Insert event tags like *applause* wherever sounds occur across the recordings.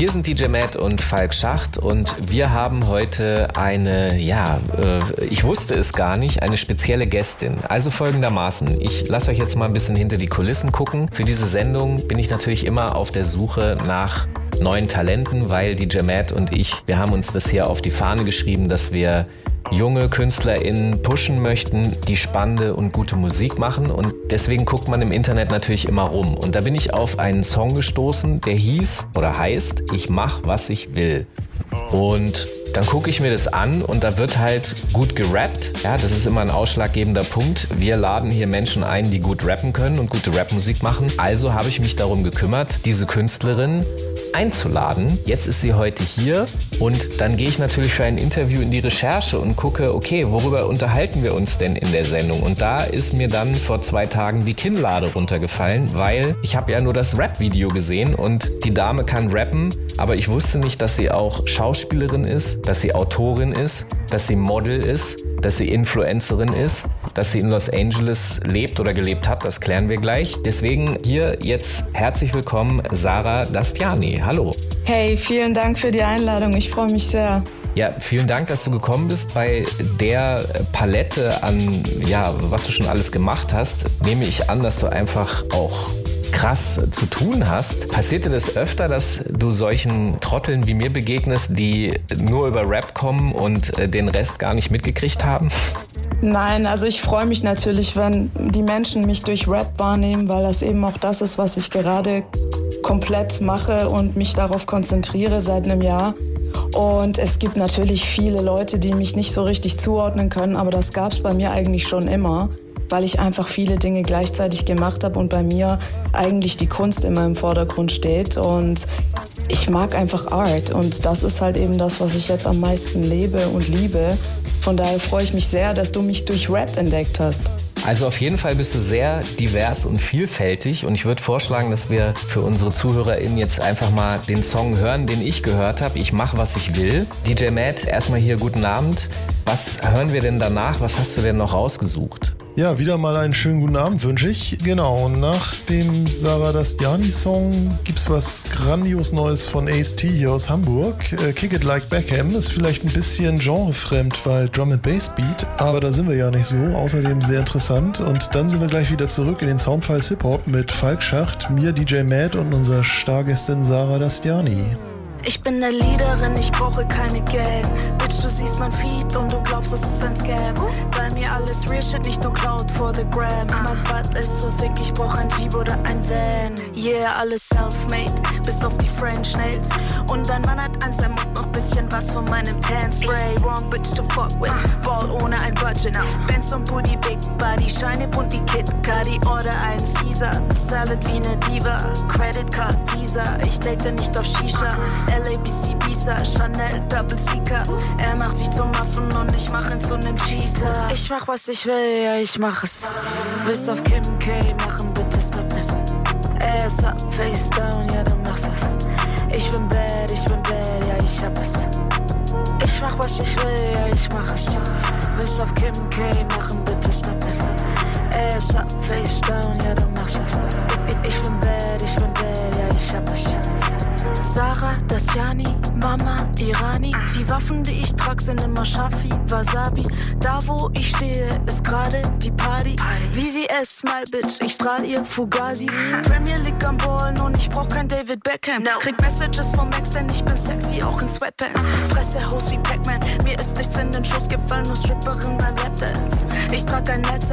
Hier sind DJ Matt und Falk Schacht und wir haben heute eine, ja, äh, ich wusste es gar nicht, eine spezielle Gästin. Also folgendermaßen, ich lasse euch jetzt mal ein bisschen hinter die Kulissen gucken. Für diese Sendung bin ich natürlich immer auf der Suche nach neuen Talenten, weil DJ Matt und ich, wir haben uns das hier auf die Fahne geschrieben, dass wir junge KünstlerInnen pushen möchten, die spannende und gute Musik machen. Und deswegen guckt man im Internet natürlich immer rum. Und da bin ich auf einen Song gestoßen, der hieß oder heißt Ich mach, was ich will. Und dann gucke ich mir das an und da wird halt gut gerappt. Ja, das ist immer ein ausschlaggebender Punkt. Wir laden hier Menschen ein, die gut rappen können und gute Rapmusik machen. Also habe ich mich darum gekümmert, diese Künstlerin einzuladen. Jetzt ist sie heute hier und dann gehe ich natürlich für ein Interview in die Recherche und gucke, okay, worüber unterhalten wir uns denn in der Sendung? Und da ist mir dann vor zwei Tagen die Kinnlade runtergefallen, weil ich habe ja nur das Rap-Video gesehen und die Dame kann rappen, aber ich wusste nicht, dass sie auch Schauspielerin ist, dass sie Autorin ist, dass sie Model ist, dass sie Influencerin ist, dass sie in Los Angeles lebt oder gelebt hat, das klären wir gleich. Deswegen hier jetzt herzlich willkommen Sarah Dastiani. Hallo. Hey, vielen Dank für die Einladung. Ich freue mich sehr. Ja, vielen Dank, dass du gekommen bist. Bei der Palette an, ja, was du schon alles gemacht hast, nehme ich an, dass du einfach auch krass zu tun hast. Passiert dir das öfter, dass du solchen Trotteln wie mir begegnest, die nur über Rap kommen und äh, den Rest gar nicht mitgekriegt haben? Nein, also ich freue mich natürlich, wenn die Menschen mich durch Rap wahrnehmen, weil das eben auch das ist, was ich gerade komplett mache und mich darauf konzentriere seit einem Jahr. Und es gibt natürlich viele Leute, die mich nicht so richtig zuordnen können, aber das gab es bei mir eigentlich schon immer, weil ich einfach viele Dinge gleichzeitig gemacht habe und bei mir eigentlich die Kunst immer im Vordergrund steht. Und ich mag einfach Art und das ist halt eben das, was ich jetzt am meisten lebe und liebe. Von daher freue ich mich sehr, dass du mich durch Rap entdeckt hast. Also auf jeden Fall bist du sehr divers und vielfältig und ich würde vorschlagen, dass wir für unsere ZuhörerInnen jetzt einfach mal den Song hören, den ich gehört habe. Ich mache, was ich will. DJ Matt, erstmal hier guten Abend. Was hören wir denn danach? Was hast du denn noch rausgesucht? Ja, wieder mal einen schönen guten Abend wünsche ich. Genau, und nach dem Sarah Dastiani-Song gibt es was grandios Neues von Ace T hier aus Hamburg. Äh, Kick It Like Beckham ist vielleicht ein bisschen genrefremd, weil Drum and Bass Beat, aber da sind wir ja nicht so. Außerdem sehr interessant. Und dann sind wir gleich wieder zurück in den Soundfiles Hip Hop mit Falk Schacht, mir DJ Matt und unserer Stargästin Sarah Dastiani. Ich bin eine Leaderin, ich brauche keine Geld. Bitch, du siehst mein Feed und du glaubst, es ist ein Scam. Bei mir alles real shit, nicht nur Cloud for the gram. Mein Butt ist so thick, ich brauch ein Jeep oder ein Van. Yeah, alles self-made, bis auf die French Nails. Und dein Mann hat an seinem Mund noch bisschen was von meinem Tan Spray. Wrong bitch to fuck with, Ball ohne ein Budget. Benz und Booty, Big Body, Scheine bunt wie Kit Cudi. Order ein Caesar, Salad wie ne Diva. Credit Card, Visa, ich date nicht auf Shisha. LABC Visa, Chanel, Double Seeker. Er macht sich zum Affen und ich mach ihn zu nem Cheater. Ich mach was ich will, ja ich mach es. Bis auf Kim K, machen bitte stop mit. Ass up, face down, ja du machst es. Ich bin bad, ich bin bad, ja ich hab es. Ich mach was ich will, ja ich mach es. Bis auf Kim K, machen bitte stop mit. Ass up, face down, ja du machst es. Ich, ich bin bad, ich bin bad, ja ich hab es. Sarah, Dasyani, Mama, Irani. Die Waffen, die ich trag, sind immer Shafi, Wasabi. Da, wo ich stehe, ist gerade die Party. VVS, Smile Bitch, ich strahl ihr Fugazis. Premier League am Ballen und ich brauch kein David Beckham. Krieg Messages vom Max, denn ich bin sexy, auch in Sweatpants. Fresse Haus wie Pac-Man, mir ist nichts in den Schuss gefallen, nur Stripperin beim Lapdance. Ich trag ein Netz,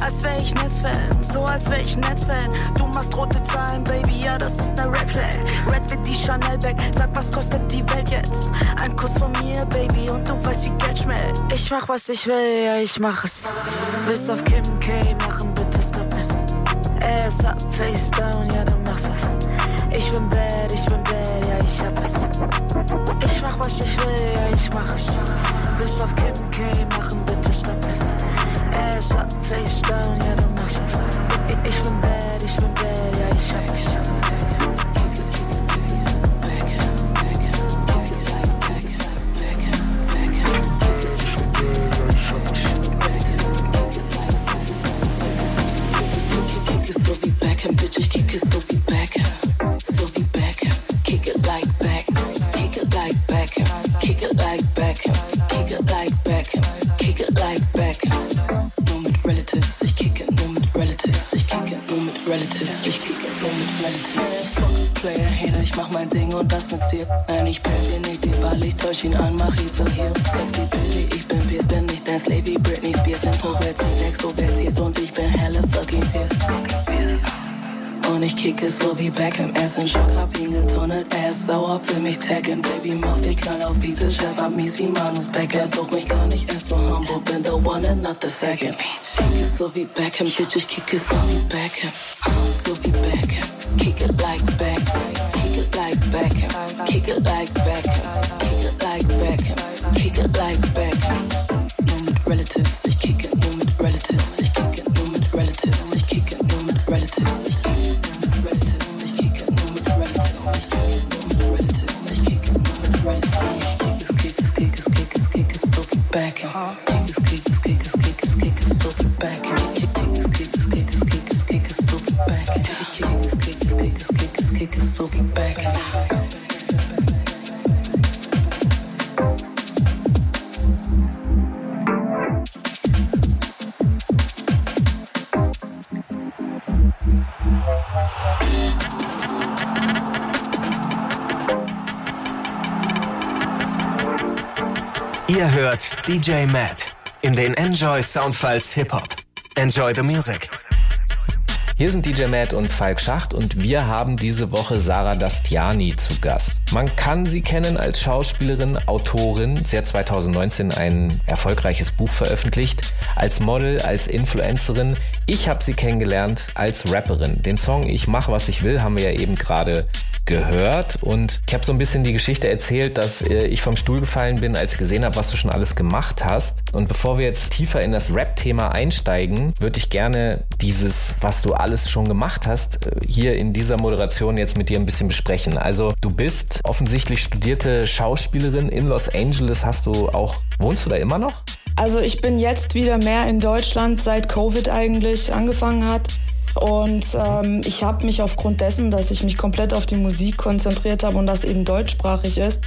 als wär ich Netzfan, so als wär ich Netzfan. Du machst rote Zahlen, Baby, ja, das ist ne Red Flag. Red wie die Chanel Bag. Sag, was kostet die Welt jetzt? Ein Kuss von mir, Baby, und du weißt, wie Geld schmeckt. Ich mach, was ich will, ja, ich mach es. Bis auf Kim K machen, bitte stop mit. Ass up, face down, ja, du machst es. Ich bin bad, ich bin bad, ja, ich hab es. Ich mach, was ich will, ja, ich mach es. Bis auf Kim K machen, bitte stop mit. Ass up, face down, ja, du machst es. Ich bin bad, ich bin bad, ja, ich hab es. Mein Ding und das mit Ziel. Nein, ich pass hier nicht den Ball, ich täusch ihn an, mach ihn zu hier. Sexy Bitch, ich bin Pierce, bin nicht dein Slave wie Britney Spears. Introvertiert, extrovertiert und ich bin helle fucking fierce. Und ich kicke so wie Beckham, Ass in Schock, hab ihn getunnelt, Ass sauer, für mich taggen, Baby Maus, ich knall auf Beats, ich hab mies wie Manus Becker, such mich gar nicht erst so humble, bin the one and not the second. Kicke so wie Beckham, Bitch, ich kicke so wie Beckham, so wie Beckham, kick it like Beckham, it like DJ Matt in den Enjoy Soundfiles Hip Hop. Enjoy the music. Hier sind DJ Matt und Falk Schacht und wir haben diese Woche Sarah Dastiani zu Gast. Man kann sie kennen als Schauspielerin, Autorin. Sie hat 2019 ein erfolgreiches Buch veröffentlicht. Als Model, als Influencerin. Ich habe sie kennengelernt als Rapperin. Den Song Ich mach was ich will haben wir ja eben gerade gehört und ich habe so ein bisschen die Geschichte erzählt, dass äh, ich vom Stuhl gefallen bin, als ich gesehen habe, was du schon alles gemacht hast. Und bevor wir jetzt tiefer in das Rap-Thema einsteigen, würde ich gerne dieses, was du alles schon gemacht hast, äh, hier in dieser Moderation jetzt mit dir ein bisschen besprechen. Also du bist offensichtlich studierte Schauspielerin in Los Angeles. Hast du auch, wohnst du da immer noch? Also ich bin jetzt wieder mehr in Deutschland, seit Covid eigentlich angefangen hat. Und ähm, ich habe mich aufgrund dessen, dass ich mich komplett auf die Musik konzentriert habe und das eben deutschsprachig ist,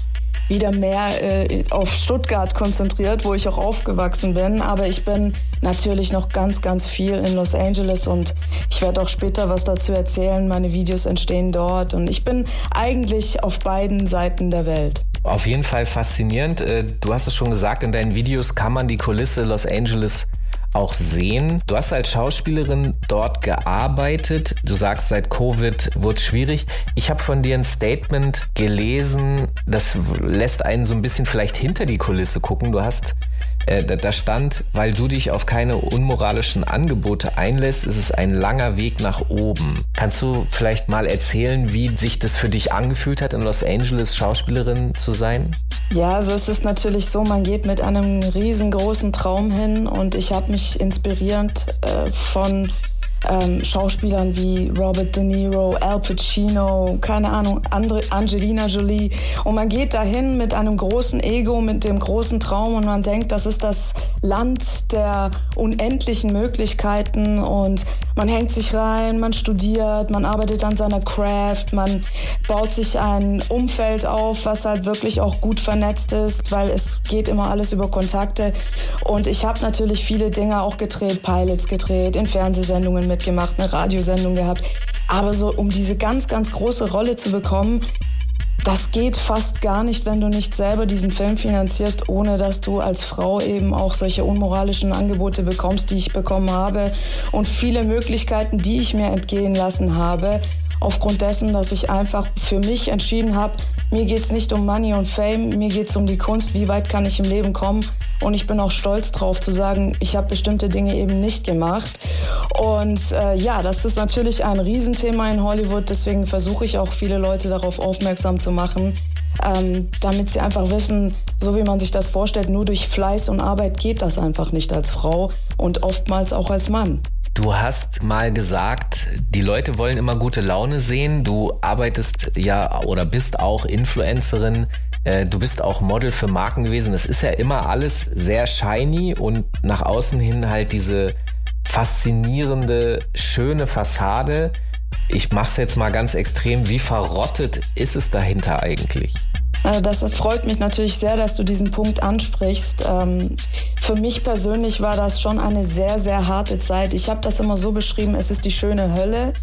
wieder mehr äh, auf Stuttgart konzentriert, wo ich auch aufgewachsen bin. Aber ich bin natürlich noch ganz, ganz viel in Los Angeles und ich werde auch später was dazu erzählen. Meine Videos entstehen dort und ich bin eigentlich auf beiden Seiten der Welt. Auf jeden Fall faszinierend. Äh, du hast es schon gesagt, in deinen Videos kann man die Kulisse Los Angeles auch sehen. Du hast als Schauspielerin dort gearbeitet. Du sagst, seit Covid wurde es schwierig. Ich habe von dir ein Statement gelesen, das lässt einen so ein bisschen vielleicht hinter die Kulisse gucken. Du hast äh, da stand, weil du dich auf keine unmoralischen Angebote einlässt, ist es ein langer Weg nach oben. Kannst du vielleicht mal erzählen, wie sich das für dich angefühlt hat, in Los Angeles Schauspielerin zu sein? Ja, also es ist natürlich so, man geht mit einem riesengroßen Traum hin und ich habe mich inspirierend äh, von ähm, Schauspielern wie Robert De Niro, Al Pacino, keine Ahnung, andere, Angelina Jolie. Und man geht dahin mit einem großen Ego, mit dem großen Traum und man denkt, das ist das Land der unendlichen Möglichkeiten und man hängt sich rein, man studiert, man arbeitet an seiner Craft, man baut sich ein Umfeld auf, was halt wirklich auch gut vernetzt ist, weil es geht immer alles über Kontakte. Und ich habe natürlich viele Dinge auch gedreht, Pilots gedreht, in Fernsehsendungen mitgemacht, eine Radiosendung gehabt. Aber so, um diese ganz, ganz große Rolle zu bekommen, das geht fast gar nicht, wenn du nicht selber diesen Film finanzierst, ohne dass du als Frau eben auch solche unmoralischen Angebote bekommst, die ich bekommen habe und viele Möglichkeiten, die ich mir entgehen lassen habe aufgrund dessen, dass ich einfach für mich entschieden habe, mir geht's nicht um Money und Fame, mir geht's um die Kunst, wie weit kann ich im Leben kommen. Und ich bin auch stolz drauf zu sagen, ich habe bestimmte Dinge eben nicht gemacht. Und äh, ja, das ist natürlich ein Riesenthema in Hollywood, deswegen versuche ich auch viele Leute darauf aufmerksam zu machen, ähm, damit sie einfach wissen, so wie man sich das vorstellt, nur durch Fleiß und Arbeit geht das einfach nicht als Frau und oftmals auch als Mann. Du hast mal gesagt, die Leute wollen immer gute Laune sehen. Du arbeitest ja oder bist auch Influencerin. Äh, du bist auch Model für Marken gewesen. Das ist ja immer alles sehr shiny und nach außen hin halt diese faszinierende, schöne Fassade. Ich mach's jetzt mal ganz extrem. Wie verrottet ist es dahinter eigentlich? Also das freut mich natürlich sehr, dass du diesen Punkt ansprichst. Ähm, für mich persönlich war das schon eine sehr, sehr harte Zeit. Ich habe das immer so beschrieben, es ist die schöne Hölle.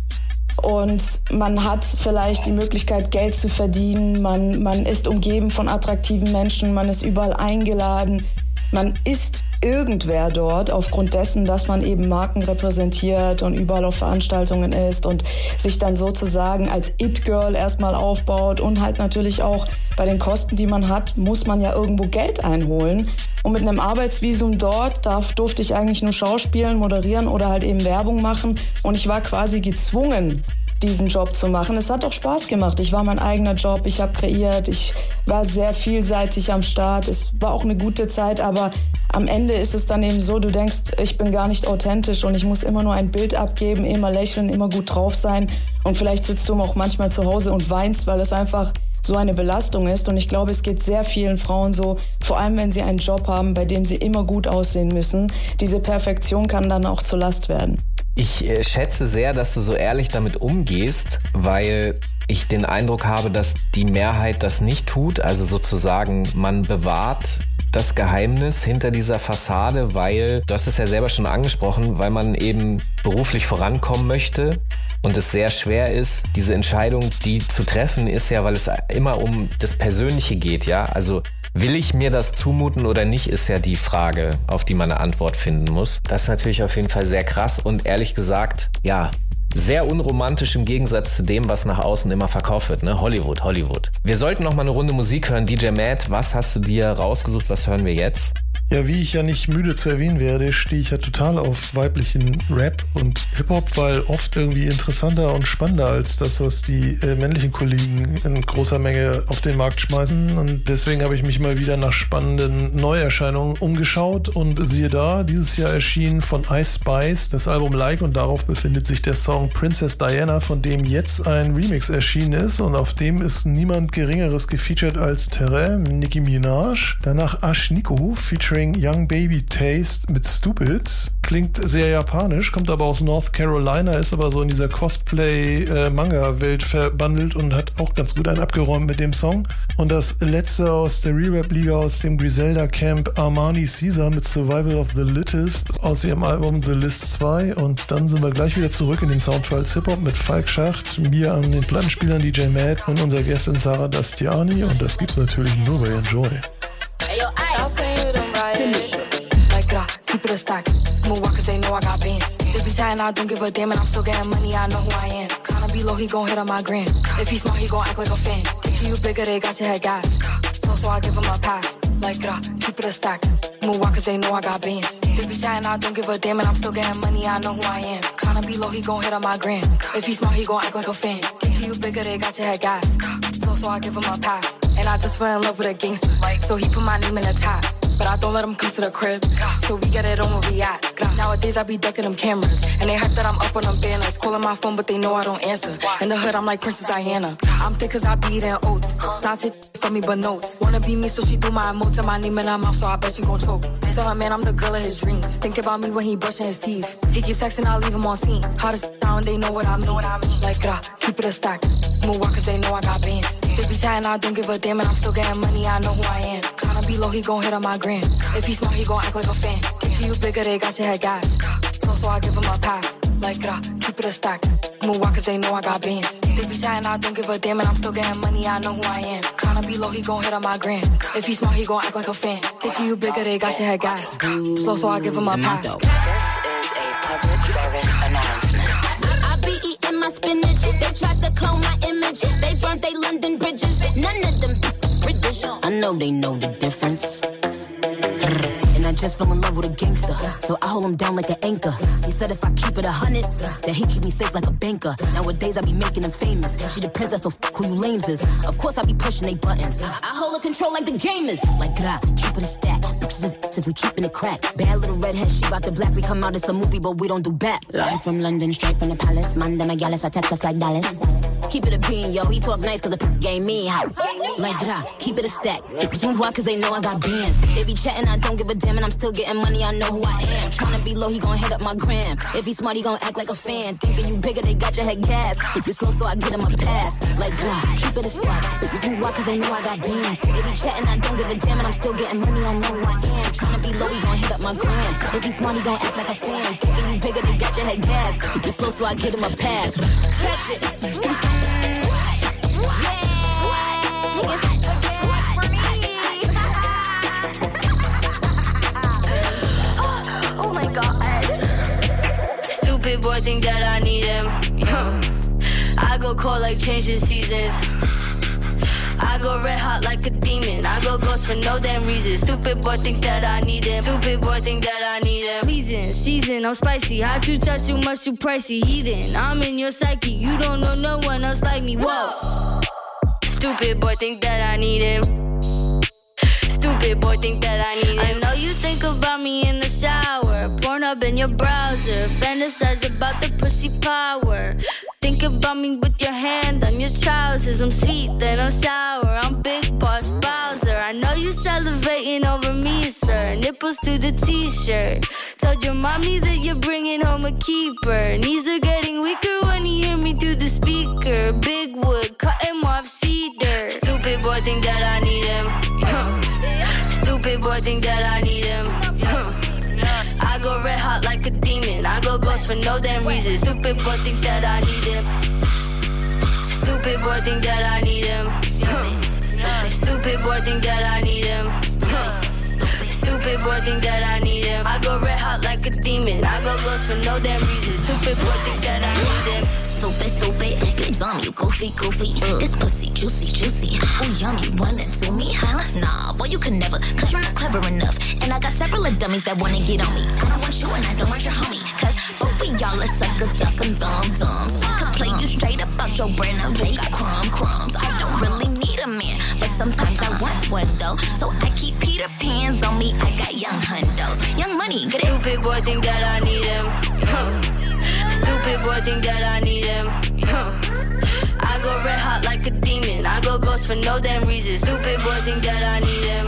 Und man hat vielleicht die Möglichkeit, Geld zu verdienen. Man, man ist umgeben von attraktiven Menschen. Man ist überall eingeladen. Man ist irgendwer dort aufgrund dessen, dass man eben Marken repräsentiert und überall auf Veranstaltungen ist und sich dann sozusagen als It-Girl erstmal aufbaut und halt natürlich auch bei den Kosten, die man hat, muss man ja irgendwo Geld einholen. Und mit einem Arbeitsvisum dort darf, durfte ich eigentlich nur schauspielen, moderieren oder halt eben Werbung machen. Und ich war quasi gezwungen, diesen Job zu machen. Es hat auch Spaß gemacht. Ich war mein eigener Job, ich habe kreiert, ich war sehr vielseitig am Start. Es war auch eine gute Zeit, aber am Ende ist es dann eben so, du denkst, ich bin gar nicht authentisch und ich muss immer nur ein Bild abgeben, immer lächeln, immer gut drauf sein. Und vielleicht sitzt du auch manchmal zu Hause und weinst, weil es einfach so eine Belastung ist. Und ich glaube, es geht sehr vielen Frauen so, vor allem wenn sie einen Job haben, bei dem sie immer gut aussehen müssen. Diese Perfektion kann dann auch zur Last werden. Ich äh, schätze sehr, dass du so ehrlich damit umgehst, weil ich den Eindruck habe, dass die Mehrheit das nicht tut. Also sozusagen, man bewahrt das Geheimnis hinter dieser Fassade, weil, du hast es ja selber schon angesprochen, weil man eben beruflich vorankommen möchte und es sehr schwer ist, diese Entscheidung, die zu treffen ist ja, weil es immer um das Persönliche geht, ja. Also Will ich mir das zumuten oder nicht, ist ja die Frage, auf die man eine Antwort finden muss. Das ist natürlich auf jeden Fall sehr krass und ehrlich gesagt, ja, sehr unromantisch im Gegensatz zu dem, was nach außen immer verkauft wird, ne? Hollywood, Hollywood. Wir sollten noch mal eine Runde Musik hören. DJ Matt, was hast du dir rausgesucht? Was hören wir jetzt? Ja, wie ich ja nicht müde zu erwähnen werde, stehe ich ja total auf weiblichen Rap und Hip-Hop, weil oft irgendwie interessanter und spannender als das, was die äh, männlichen Kollegen in großer Menge auf den Markt schmeißen. Und deswegen habe ich mich mal wieder nach spannenden Neuerscheinungen umgeschaut und siehe da, dieses Jahr erschien von Ice Spice das Album Like und darauf befindet sich der Song Princess Diana, von dem jetzt ein Remix erschienen ist und auf dem ist niemand Geringeres gefeatured als Terre, Nicki Minaj, danach Ash Nico featuring featuring Young Baby Taste mit Stupid. Klingt sehr japanisch, kommt aber aus North Carolina, ist aber so in dieser Cosplay-Manga-Welt verbandelt und hat auch ganz gut einen abgeräumt mit dem Song. Und das letzte aus der Re-Rap-Liga aus dem Griselda Camp Armani Caesar mit Survival of the Littest aus ihrem Album The List 2. Und dann sind wir gleich wieder zurück in den Soundfiles Hip-Hop mit Falk Schacht, mir an den Plattenspielern DJ Matt und unserer Gästin Sarah Dastiani. Und das gibt's natürlich nur bei Enjoy. Hey, yo, Finish. Like, uh, keep it a stack. Move walk cause they know I got bands. They be chatting, I don't give a damn, and I'm still getting money, I know who I am. Tryna be low, he gon' hit on my gram. If he smart, he gon' act like a fan. Think you bigger, they got your head gas. So, I give him a pass. Like, uh, keep it a stack. Move walk cause they know I got bands. They be chatting, I don't give a damn, and I'm still getting money, I know who I am. Tryna be low, he gon' hit on my gram. If he smart, he gon' act like a fan. Think you bigger, they got your head gas. So, so I give him a pass. And I just fell in love with a gangster. So he put my name in the top. But I don't let them come to the crib. So we get it on where we at. Nowadays I be ducking them cameras. And they hype that I'm up on them banners. Calling my phone, but they know I don't answer. In the hood, I'm like Princess Diana. I'm thick cause I be eating oats. Not take from me, but notes. Wanna be me, so she do my emotes and my name in her mouth, so I bet she gon' choke. Tell her, man, I'm the girl of his dreams. Think about me when he brushing his teeth. He keep texting, I leave him on scene. Hottest *laughs* down, they know what I know what I mean. Like, keep it a stack. Move walk cause they know I got bands. They be chatting, I don't give a damn, and I'm still getting money, I know who I am. Tryna be low, he gon' hit on my gram. If he smart, he gon' act like a fan. Think you bigger, they got your head gas. So, so I give him a pass. Like, uh, keep it a stack. Move walk cause they know I got bands. They be chatting, I don't give a damn, and I'm still getting money, I know who I am. Tryna be low, he gon' hit on my gram. If he smart, he gon' act like a fan. Think you bigger, they got your head gas. Slow, so I give him a pass. This is a public service announcement. I be eating my spinach. They tried to clone my image. They burnt they London bridges. None of them British. I know they know the difference. Just fell in love with a gangster. So I hold him down like an anchor. He said if I keep it a hundred, that he keep me safe like a banker. Nowadays I be making him famous. She the princess, so f who you lames is. Of course I be pushing they buttons. I hold a control like the gamers. Like gra, keep it a stack. Bitches is if we keeping it crack. Bad little redhead, she about the black. We come out, it's a movie, but we don't do back. Live from London, straight from the palace. Man, them I text us like Dallas. Keep it a bean, yo. He talk nice cause the p game me hot. Like gra, keep it a stack. Move on cause they know I got bands. They be chatting, I don't give a damn and I'm still getting money, I know who I am. Tryna be low, he gon' hit up my gram. If he smart, he gon' act like a fan. Thinking you bigger, they got your head gas. You slow, so I get him a pass. Like, God, keep it a step. Bitches move cause they know I got bands. They be chatting, I don't give a damn, and I'm still getting money, I know who I am. Tryna be low, he gon' hit up my gram. If he's smart, he gon' act like a fan. Thinking you bigger, they got your head gas. It slow, so I get him a pass. Catch it. Mm-hmm. Yeah. Oh Stupid boy think that I need him. I go cold like changing seasons. I go red hot like a demon. I go ghost for no damn reason. Stupid boy think that I need him. Stupid boy think that I need him. Pleasing, season, I'm spicy. Hot you touch you much you pricey. Heathen, I'm in your psyche. You don't know no one else like me. Whoa. Stupid boy think that I need him. Stupid boy think that I need him. I know you think about me in the shower. Porn up in your browser. Fantasize about the pussy power. Think about me with your hand on your trousers. I'm sweet, then I'm sour. I'm Big Boss Bowser. I know you salivating over me, sir. Nipples through the t-shirt. Told your mommy that you're bringing home a keeper. Knees are getting weaker when you hear me through the speaker. Big wood, cutting off cedar. Stupid boy think that I need him. *laughs* Stupid boy think that I need him. Like a demon. I go ghost for no damn reason. Stupid boy think that I need him. Stupid boy think that I need him. Stupid boy think that I need him. Stupid boy think that I need him. I go red hot like a demon. I go ghost for no damn reason. Stupid boy think that I need him. Stupid, stupid, you goofy, goofy. Uh. This pussy juicy, juicy. Ooh, yummy, it to me, huh? Nah, boy, you can never, cause you're not clever enough. And I got several of dummies that wanna get on me. I don't want you and I don't want your homie. Cause both of y'all are suckers, y'all some dumb dumbs. I Could play you straight up out your brain, now you got crumb crumbs. I don't really need a man, but sometimes I want one though. So I keep Peter Pans on me, I got young hundos. Young money, good Stupid boy think that I need him. *laughs* Stupid boy think that I need him. Go *laughs* red hot like a demon. I go ghost for no damn reason. Stupid boy think that I need him.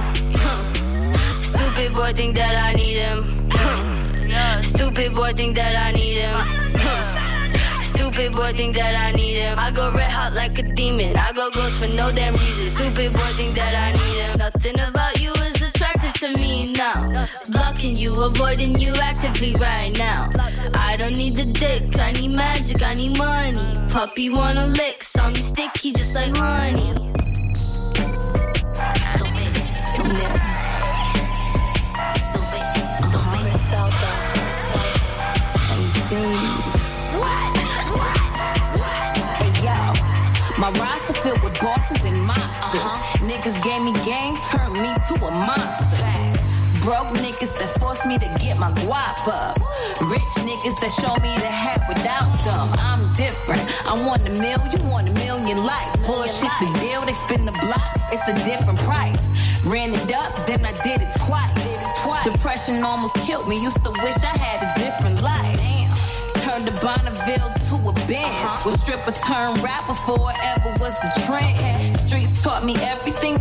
*laughs* Stupid boy think that I need him. *laughs* Stupid boy think that I need him. *laughs* Stupid boy think that I need him. I go red hot like a demon. I go ghost for no damn reason. Stupid boy think that I need him. Nothing about you is attractive to me now. Blocking you, avoiding you actively right now. I don't need the dick, I need magic, I need money. Puppy wanna lick, me sticky just like honey. Broke niggas that forced me to get my guap up. Rich niggas that show me the hat without them. I'm different. I want a mil, you want a million likes. Bullshit the deal, they spin the block, it's a different price. Ran it up, then I did it twice. Depression almost killed me, used to wish I had a different life. Turned the Bonneville to a Benz. Was stripper turned rapper before ever was the trend. Streets taught me everything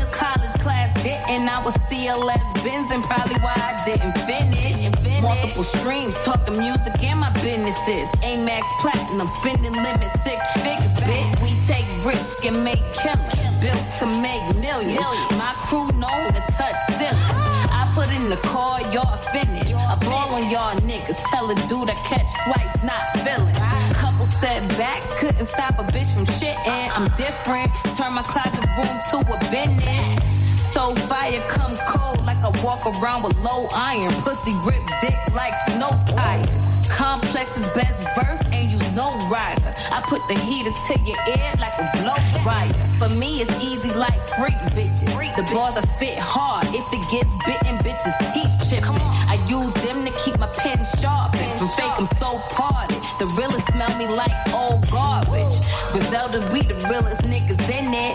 didn't. I was CLS Benz and probably why I didn't finish. Multiple streams, talking music and my businesses. Amex Platinum, spending limit six figures, bitch. We take risk and make killings. Built to make millions. My crew known to touch ceilings. I put in the car, y'all finished. I ball on y'all niggas. Tell a dude I catch flights, not feelings. Couple setbacks, couldn't stop a bitch from shitting. I'm different. Turn my closet room to a business. So fire come cold like I walk around with low iron. Pussy grip dick like snow tires. Complex is best verse and you know rider. I put the heater to your ear like a blow dryer. For me, it's easy like freak bitches. The bars I spit hard. If it gets bitten, bitches teeth chipping. I use them to keep my pen sharp. From fake, I'm so parted. The realest smell me like old garbage. Griselda, we the realest niggas in it.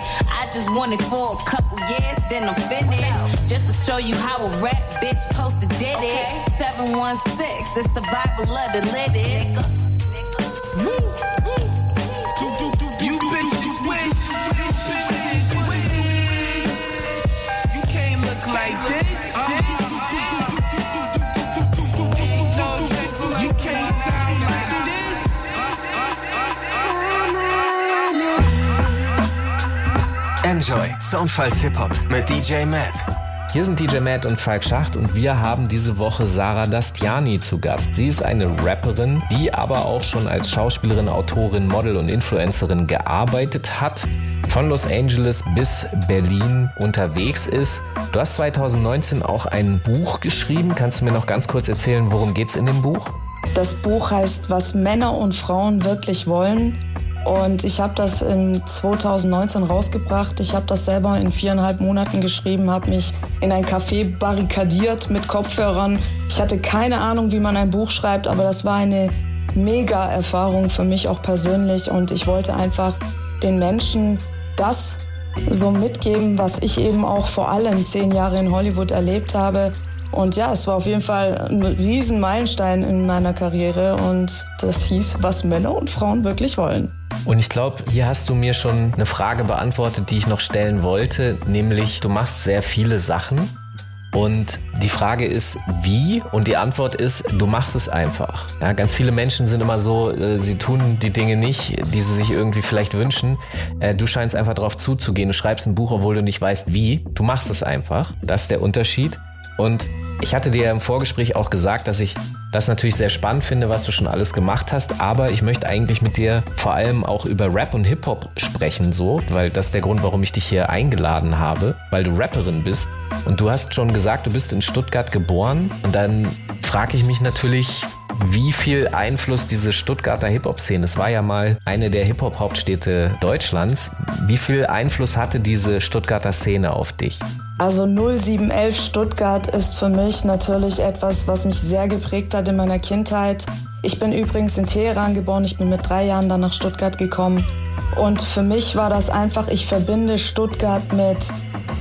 I just want it for a couple years, then I'm finished. Just to show you how a rap bitch posted did it. 716, the survival of the littest. You Enjoy Soundfiles Hip Hop mit DJ Matt. Hier sind DJ Matt und Falk Schacht und wir haben diese Woche Sarah Dastiani zu Gast. Sie ist eine Rapperin, die aber auch schon als Schauspielerin, Autorin, Model und Influencerin gearbeitet hat, von Los Angeles bis Berlin unterwegs ist. Du hast 2019 auch ein Buch geschrieben. Kannst du mir noch ganz kurz erzählen, worum geht es in dem Buch? Das Buch heißt Was Männer und Frauen wirklich wollen. Und ich habe das in 2019 rausgebracht. Ich habe das selber in viereinhalb Monaten geschrieben, habe mich in ein Café barrikadiert mit Kopfhörern. Ich hatte keine Ahnung, wie man ein Buch schreibt, aber das war eine mega Erfahrung für mich auch persönlich. Und ich wollte einfach den Menschen das so mitgeben, was ich eben auch vor allem zehn Jahre in Hollywood erlebt habe. Und ja, es war auf jeden Fall ein riesen Meilenstein in meiner Karriere und das hieß, was Männer und Frauen wirklich wollen. Und ich glaube, hier hast du mir schon eine Frage beantwortet, die ich noch stellen wollte, nämlich du machst sehr viele Sachen und die Frage ist, wie? Und die Antwort ist, du machst es einfach. Ja, ganz viele Menschen sind immer so, äh, sie tun die Dinge nicht, die sie sich irgendwie vielleicht wünschen. Äh, du scheinst einfach darauf zuzugehen. Du schreibst ein Buch, obwohl du nicht weißt, wie. Du machst es einfach. Das ist der Unterschied. Und ich hatte dir im Vorgespräch auch gesagt, dass ich das natürlich sehr spannend finde, was du schon alles gemacht hast, aber ich möchte eigentlich mit dir vor allem auch über Rap und Hip-Hop sprechen, so, weil das ist der Grund, warum ich dich hier eingeladen habe, weil du Rapperin bist. Und du hast schon gesagt, du bist in Stuttgart geboren. Und dann frage ich mich natürlich, wie viel Einfluss diese Stuttgarter Hip-Hop-Szene, es war ja mal eine der Hip-Hop-Hauptstädte Deutschlands, wie viel Einfluss hatte diese Stuttgarter Szene auf dich? Also 0711 Stuttgart ist für mich natürlich etwas, was mich sehr geprägt hat in meiner Kindheit. Ich bin übrigens in Teheran geboren, ich bin mit drei Jahren dann nach Stuttgart gekommen. Und für mich war das einfach, ich verbinde Stuttgart mit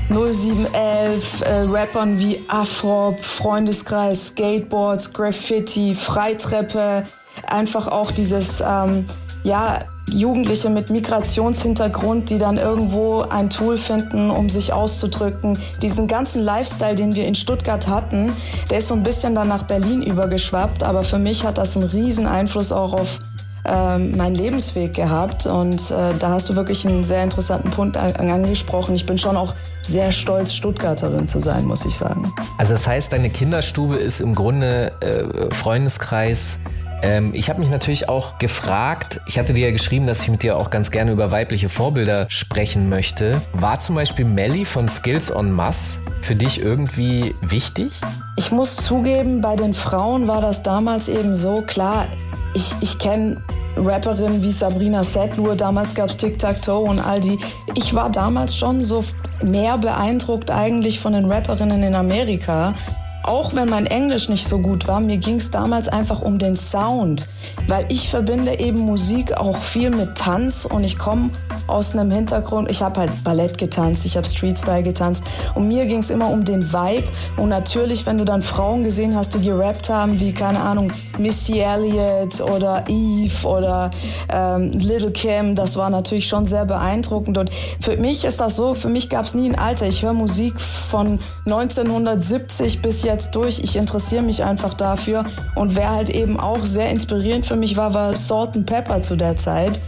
0711, äh, Rappern wie Afrop, Freundeskreis, Skateboards, Graffiti, Freitreppe, einfach auch dieses, ähm, ja, Jugendliche mit Migrationshintergrund, die dann irgendwo ein Tool finden, um sich auszudrücken. Diesen ganzen Lifestyle, den wir in Stuttgart hatten, der ist so ein bisschen dann nach Berlin übergeschwappt. Aber für mich hat das einen riesen Einfluss auch auf äh, meinen Lebensweg gehabt. Und äh, da hast du wirklich einen sehr interessanten Punkt an angesprochen. Ich bin schon auch sehr stolz, Stuttgarterin zu sein, muss ich sagen. Also das heißt, deine Kinderstube ist im Grunde äh, Freundeskreis ähm, ich habe mich natürlich auch gefragt, ich hatte dir ja geschrieben, dass ich mit dir auch ganz gerne über weibliche Vorbilder sprechen möchte. War zum Beispiel Melly von Skills on Mass für dich irgendwie wichtig? Ich muss zugeben, bei den Frauen war das damals eben so, klar, ich, ich kenne Rapperinnen wie Sabrina Setlur, damals gab es Tic-Tac-Toe und all die. Ich war damals schon so mehr beeindruckt eigentlich von den Rapperinnen in Amerika auch wenn mein Englisch nicht so gut war, mir ging es damals einfach um den Sound, weil ich verbinde eben Musik auch viel mit Tanz und ich komme aus einem Hintergrund, ich habe halt Ballett getanzt, ich habe Streetstyle getanzt und mir ging es immer um den Vibe. Und natürlich, wenn du dann Frauen gesehen hast, die gerappt haben, wie keine Ahnung, Missy Elliott oder Eve oder ähm, Little Kim, das war natürlich schon sehr beeindruckend. Und für mich ist das so, für mich gab es nie ein Alter, ich höre Musik von 1970 bis jetzt jetzt durch. Ich interessiere mich einfach dafür. Und wer halt eben auch sehr inspirierend für mich war, war Salt and Pepper zu der Zeit.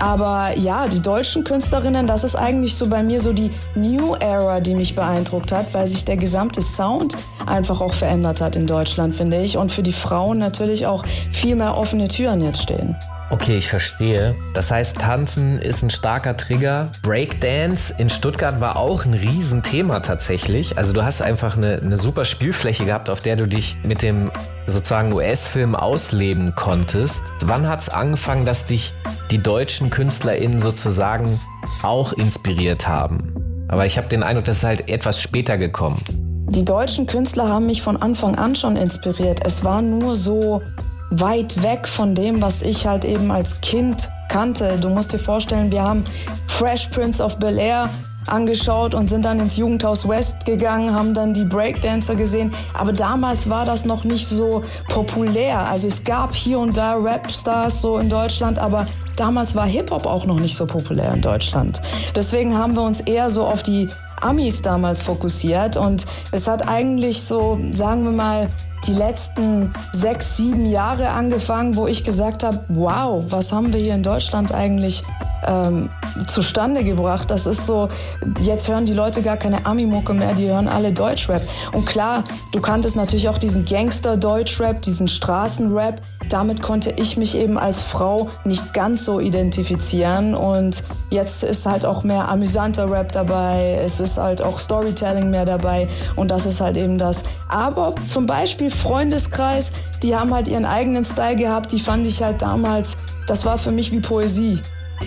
Aber ja, die deutschen Künstlerinnen, das ist eigentlich so bei mir so die New Era, die mich beeindruckt hat, weil sich der gesamte Sound einfach auch verändert hat in Deutschland, finde ich. Und für die Frauen natürlich auch viel mehr offene Türen jetzt stehen. Okay, ich verstehe. Das heißt, Tanzen ist ein starker Trigger. Breakdance in Stuttgart war auch ein Riesenthema tatsächlich. Also du hast einfach eine, eine super Spielfläche gehabt, auf der du dich mit dem sozusagen US-Film ausleben konntest. Wann hat es angefangen, dass dich die deutschen KünstlerInnen sozusagen auch inspiriert haben? Aber ich habe den Eindruck, das ist halt etwas später gekommen. Die deutschen Künstler haben mich von Anfang an schon inspiriert. Es war nur so weit weg von dem, was ich halt eben als Kind kannte. Du musst dir vorstellen, wir haben Fresh Prince of Bel Air angeschaut und sind dann ins Jugendhaus West gegangen, haben dann die Breakdancer gesehen. Aber damals war das noch nicht so populär. Also es gab hier und da Rapstars so in Deutschland, aber damals war Hip-Hop auch noch nicht so populär in Deutschland. Deswegen haben wir uns eher so auf die Amis damals fokussiert und es hat eigentlich so, sagen wir mal, die letzten sechs, sieben Jahre angefangen, wo ich gesagt habe, wow, was haben wir hier in Deutschland eigentlich ähm, zustande gebracht. Das ist so, jetzt hören die Leute gar keine Ami-Mucke mehr, die hören alle Deutschrap. Und klar, du kanntest natürlich auch diesen Gangster-Deutschrap, diesen Straßenrap. Damit konnte ich mich eben als Frau nicht ganz so identifizieren. Und jetzt ist halt auch mehr amüsanter Rap dabei. Es ist halt auch Storytelling mehr dabei. Und das ist halt eben das. Aber zum Beispiel Freundeskreis, die haben halt ihren eigenen Style gehabt. Die fand ich halt damals, das war für mich wie Poesie.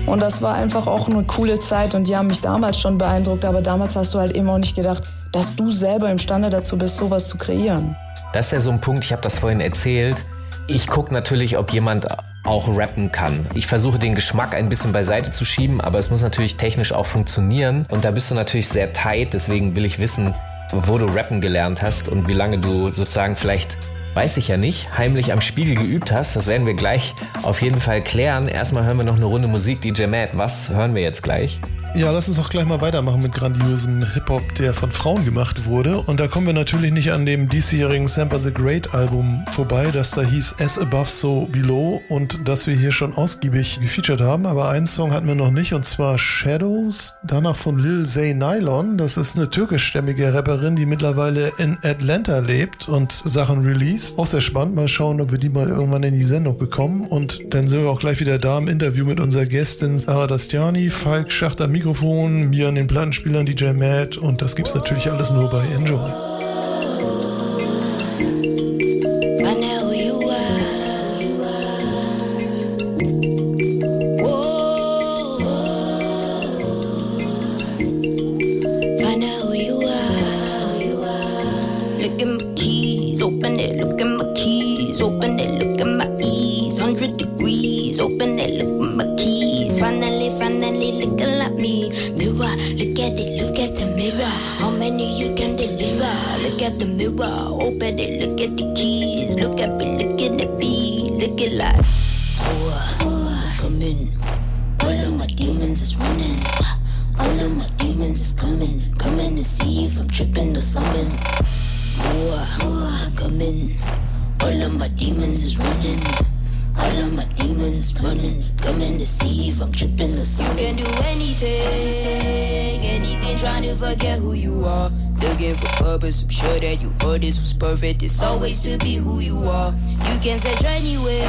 Und das war einfach auch eine coole Zeit und die haben mich damals schon beeindruckt, aber damals hast du halt eben auch nicht gedacht, dass du selber imstande dazu bist, sowas zu kreieren. Das ist ja so ein Punkt, ich habe das vorhin erzählt. Ich gucke natürlich, ob jemand auch rappen kann. Ich versuche den Geschmack ein bisschen beiseite zu schieben, aber es muss natürlich technisch auch funktionieren. Und da bist du natürlich sehr tight, deswegen will ich wissen, wo du rappen gelernt hast und wie lange du sozusagen vielleicht weiß ich ja nicht, heimlich am Spiegel geübt hast. Das werden wir gleich auf jeden Fall klären. Erstmal hören wir noch eine Runde Musik. DJ Matt, was hören wir jetzt gleich? Ja, lass uns auch gleich mal weitermachen mit grandiosem Hip-Hop, der von Frauen gemacht wurde. Und da kommen wir natürlich nicht an dem diesjährigen Sample the Great Album vorbei, das da hieß As Above So Below und das wir hier schon ausgiebig gefeatured haben. Aber einen Song hatten wir noch nicht und zwar Shadows, danach von Lil Zay Nylon. Das ist eine türkischstämmige Rapperin, die mittlerweile in Atlanta lebt und Sachen released. Auch sehr spannend. Mal schauen, ob wir die mal irgendwann in die Sendung bekommen. Und dann sind wir auch gleich wieder da im Interview mit unserer Gästin Sarah Dastiani, Falk Schachter, Mikro Mikrofon, mir an den Plattenspielern DJ Matt und das gibt's natürlich alles nur bei Enjoy. many you can deliver. Look at the mirror, open it, look at the keys. Look at me, look at me, look at life. Oh, come in. All of my demons is running. All of my demons is coming. Coming to see if I'm tripping or something. Oh, come in. All of my demons is running. All of my demons is running. Coming to see if I'm tripping or something. You can do anything been trying to forget who you are. Looking for purpose, I'm sure that you thought this was perfect. It's always to be who you are. You can search anywhere,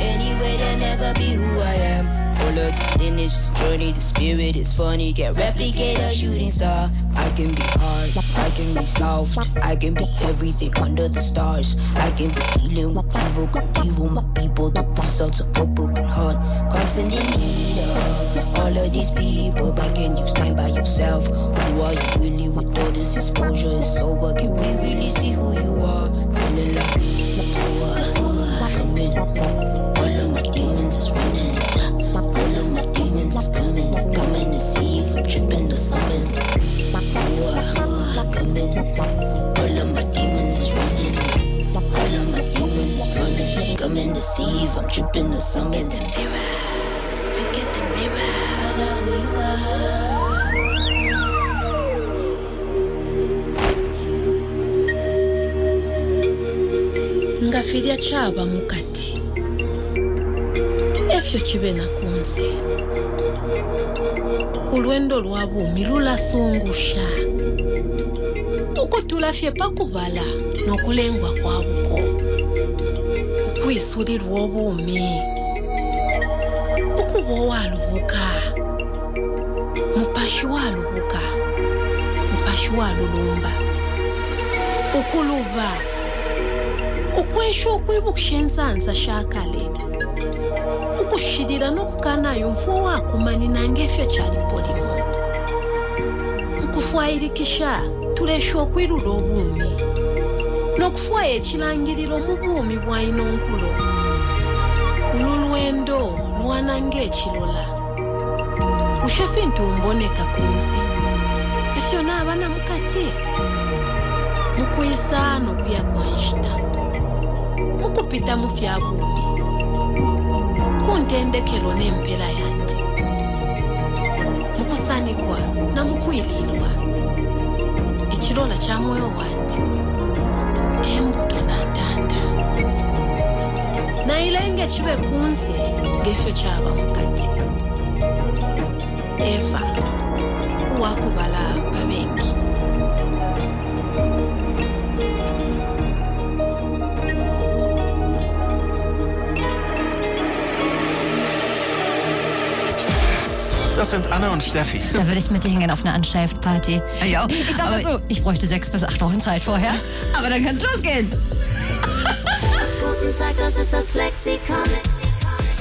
anywhere to never be who I am. All of this this journey, the spirit is funny. Can't replicate a shooting star. I can be hard, I can be soft, I can be everything under the stars. I can be dealing with evil, but evil, my people, the results of a broken heart. Constantly need of all of these people, but can you stand by yourself? Who are you really with all this exposure? It's sober, can we really see who you are? this eve. I'm tripping to some in the mirror. Look at the mirror. I know who you are. nga ffe erya kyabamu kati efyo kibe naku nze olwendo lwa buumi lulasungusha okutulafye pakubala n'okulengwa kwabukwa kuyisulile lwobomi ukuba owalubuka muphaxi walubuka muphaxi walulumba ukuluva ukwesho okwiba ukushenzanza shakale. Ukushilila nokukanayo mfo wakumani nangefya calipolimo nkufwayilikisha tulesha okwilula obumi n'okufuwayo ekirangiriro mu buumi bw'alina onkulo olulwendo lwana ng'ekirola kushefi nti umboneka ku nsi. Efyo n'abaana mukati mukuyisa n'okuya kwa nshita mukupita mu fyabuumi ku ntendekero n'empeera yange. Mukusanikwa na mukwiriirwa ekirola kya mwoyo wange. embuto n'atanda nayilenga kibe kunze ngeffe kyaba mukati. Eva wakubala babengi Das sind Anna und Steffi. Da würde ich mit dir hingehen auf eine Unshived-Party. Ja, Ich sag mal so, ich bräuchte sechs bis acht Wochen Zeit vorher. Aber dann kann's losgehen. Guten Tag, das ist das Flexikon.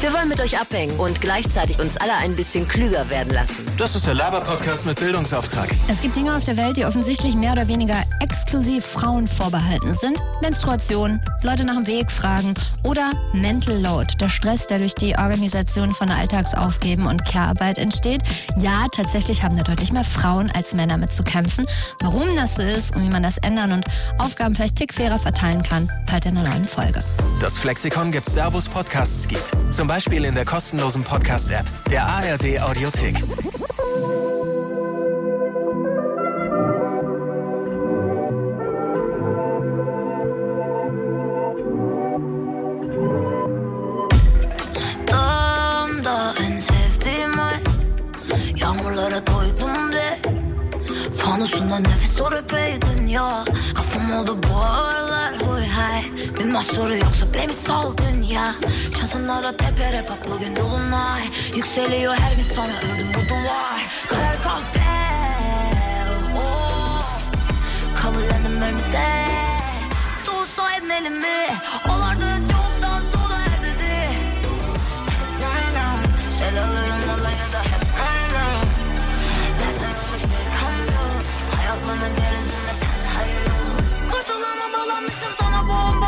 Wir wollen mit euch abhängen und gleichzeitig uns alle ein bisschen klüger werden lassen. Das ist der Laber-Podcast mit Bildungsauftrag. Es gibt Dinge auf der Welt, die offensichtlich mehr oder weniger exklusiv Frauen vorbehalten sind. Menstruation, Leute nach dem Weg fragen oder Mental Load, der Stress, der durch die Organisation von Alltagsaufgeben und Care-Arbeit entsteht. Ja, tatsächlich haben da deutlich mehr Frauen als Männer mit zu kämpfen. Warum das so ist und wie man das ändern und Aufgaben vielleicht tickfairer verteilen kann, bald in einer neuen Folge. Das Flexikon gibt's da, wo es Podcasts gibt. Zum Beispiel in der kostenlosen Podcast-App der ARD Audiothek. Fanusunda nefes o epey dünya Kafam oldu bu aralar huy hay. Bir mahsuru yoksa beni sal dünya Şansınlara tepere bak bugün dolunay. Yükseliyor her gün sonra ördüm bu duvar. Kader kahpe oh. Kabullendim ölmede Dursaydın elimi Olardın bağlanmışım sana bomba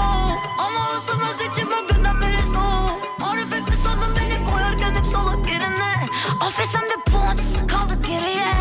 Ama ısınmaz içim o günden beri soğuk. Marifet mi sandın beni koyarken hep salak yerine. Ofesemde puantısı kaldı geriye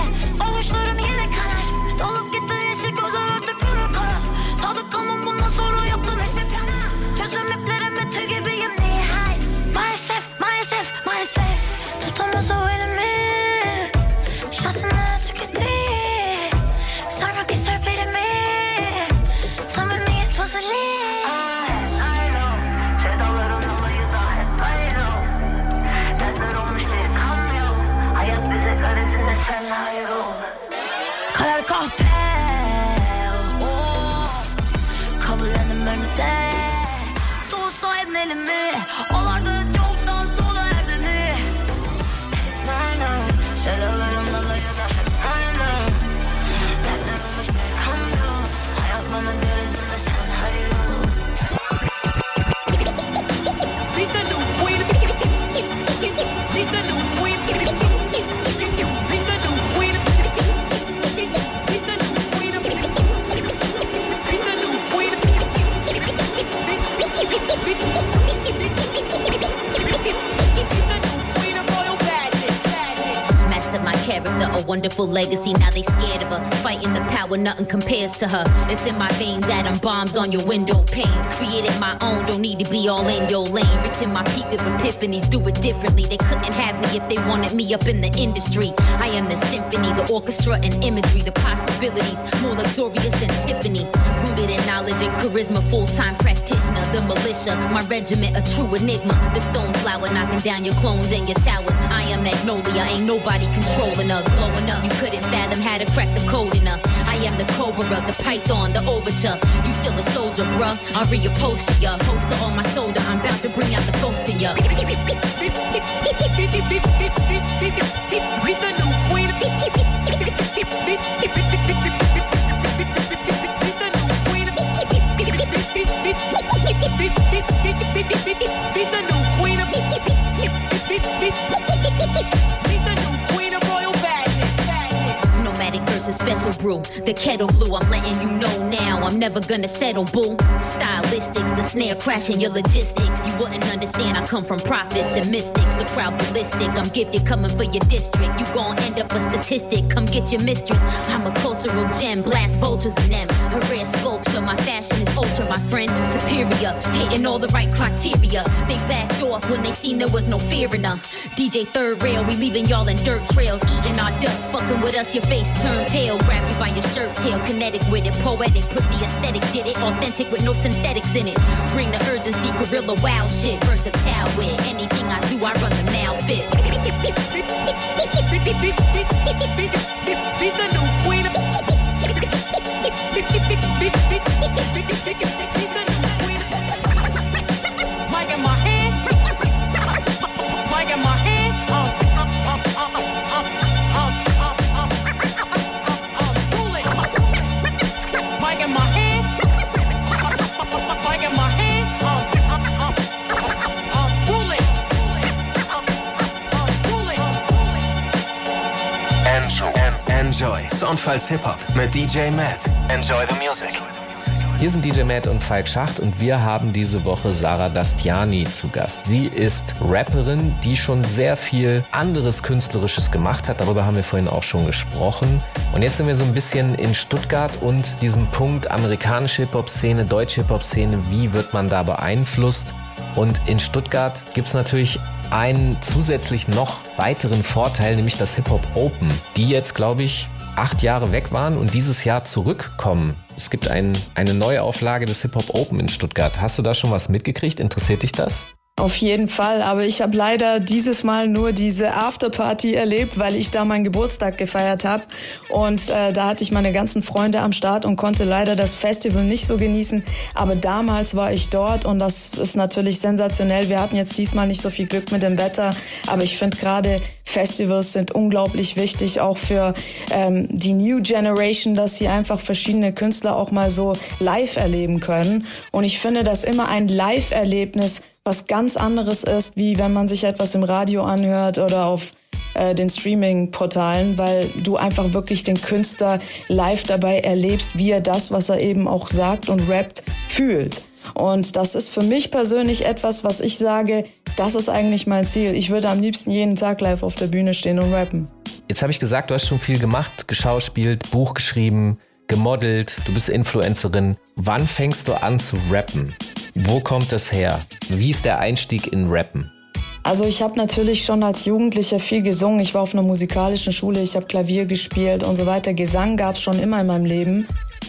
legacy. Now they scared of her. Fighting the power, nothing compares to her. It's in my veins, atom bombs on your window panes. Created my own, don't need to be all in your lane. Reaching my peak of epiphanies, do it differently. They couldn't have me if they wanted me up in the industry. I am the symphony, the orchestra and imagery, the possibilities more luxurious than Tiffany. Rooted in knowledge and charisma, full time practitioner, the militia, my regiment, a true enigma. The stone flower knocking down your clones and your towers. I Magnolia, ain't nobody controlling her. Glowing up, you couldn't fathom how to crack the code in her. I am the cobra, the python, the overture. You still a soldier, bruh. I'll reupholster ya. Poster on my shoulder, I'm about to bring out the ghost in ya. Meet the new queen. Special brew. The kettle blue, I'm letting you know now. I'm never gonna settle, boo. Stylistics, the snare crashing your logistics. You wouldn't understand, I come from prophets and mystics. The crowd ballistic, I'm gifted coming for your district. You gon' end up a statistic, come get your mistress. I'm a cultural gem, blast vultures in them. A rare sculpture, My fashion is ultra, my friend, superior. Hating all the right criteria. They backed off when they seen there was no fear in. DJ third rail, we leaving y'all in dirt trails, eating our dust. Fucking with us, your face turn pale. Grab you by your shirt tail, kinetic with it, poetic. Put the aesthetic, did it, authentic with no synthetics in it. Bring the urgency, gorilla wow shit, versatile with anything I do, I run the now fit. Enjoy. Enjoy. Soundfiles Hip-Hop mit DJ Matt. Enjoy the music. Hier sind DJ Matt und Falk Schacht und wir haben diese Woche Sarah Dastiani zu Gast. Sie ist Rapperin, die schon sehr viel anderes Künstlerisches gemacht hat. Darüber haben wir vorhin auch schon gesprochen. Und jetzt sind wir so ein bisschen in Stuttgart und diesem Punkt amerikanische Hip-Hop-Szene, deutsche Hip-Hop-Szene, wie wird man da beeinflusst? Und in Stuttgart gibt es natürlich einen zusätzlich noch weiteren Vorteil, nämlich das Hip-Hop Open, die jetzt, glaube ich, acht Jahre weg waren und dieses Jahr zurückkommen. Es gibt ein, eine Neuauflage des Hip-Hop Open in Stuttgart. Hast du da schon was mitgekriegt? Interessiert dich das? Auf jeden Fall, aber ich habe leider dieses Mal nur diese Afterparty erlebt, weil ich da meinen Geburtstag gefeiert habe und äh, da hatte ich meine ganzen Freunde am Start und konnte leider das Festival nicht so genießen, aber damals war ich dort und das ist natürlich sensationell. Wir hatten jetzt diesmal nicht so viel Glück mit dem Wetter, aber ich finde gerade Festivals sind unglaublich wichtig, auch für ähm, die New Generation, dass sie einfach verschiedene Künstler auch mal so live erleben können. Und ich finde das immer ein Live-Erlebnis was ganz anderes ist, wie wenn man sich etwas im Radio anhört oder auf äh, den Streaming-Portalen, weil du einfach wirklich den Künstler live dabei erlebst, wie er das, was er eben auch sagt und rappt, fühlt. Und das ist für mich persönlich etwas, was ich sage, das ist eigentlich mein Ziel. Ich würde am liebsten jeden Tag live auf der Bühne stehen und rappen. Jetzt habe ich gesagt, du hast schon viel gemacht, geschauspielt, Buch geschrieben, gemodelt, du bist Influencerin. Wann fängst du an zu rappen? Wo kommt das her? Wie ist der Einstieg in Rappen? Also ich habe natürlich schon als Jugendlicher viel gesungen. Ich war auf einer musikalischen Schule, ich habe Klavier gespielt und so weiter. Gesang gab es schon immer in meinem Leben.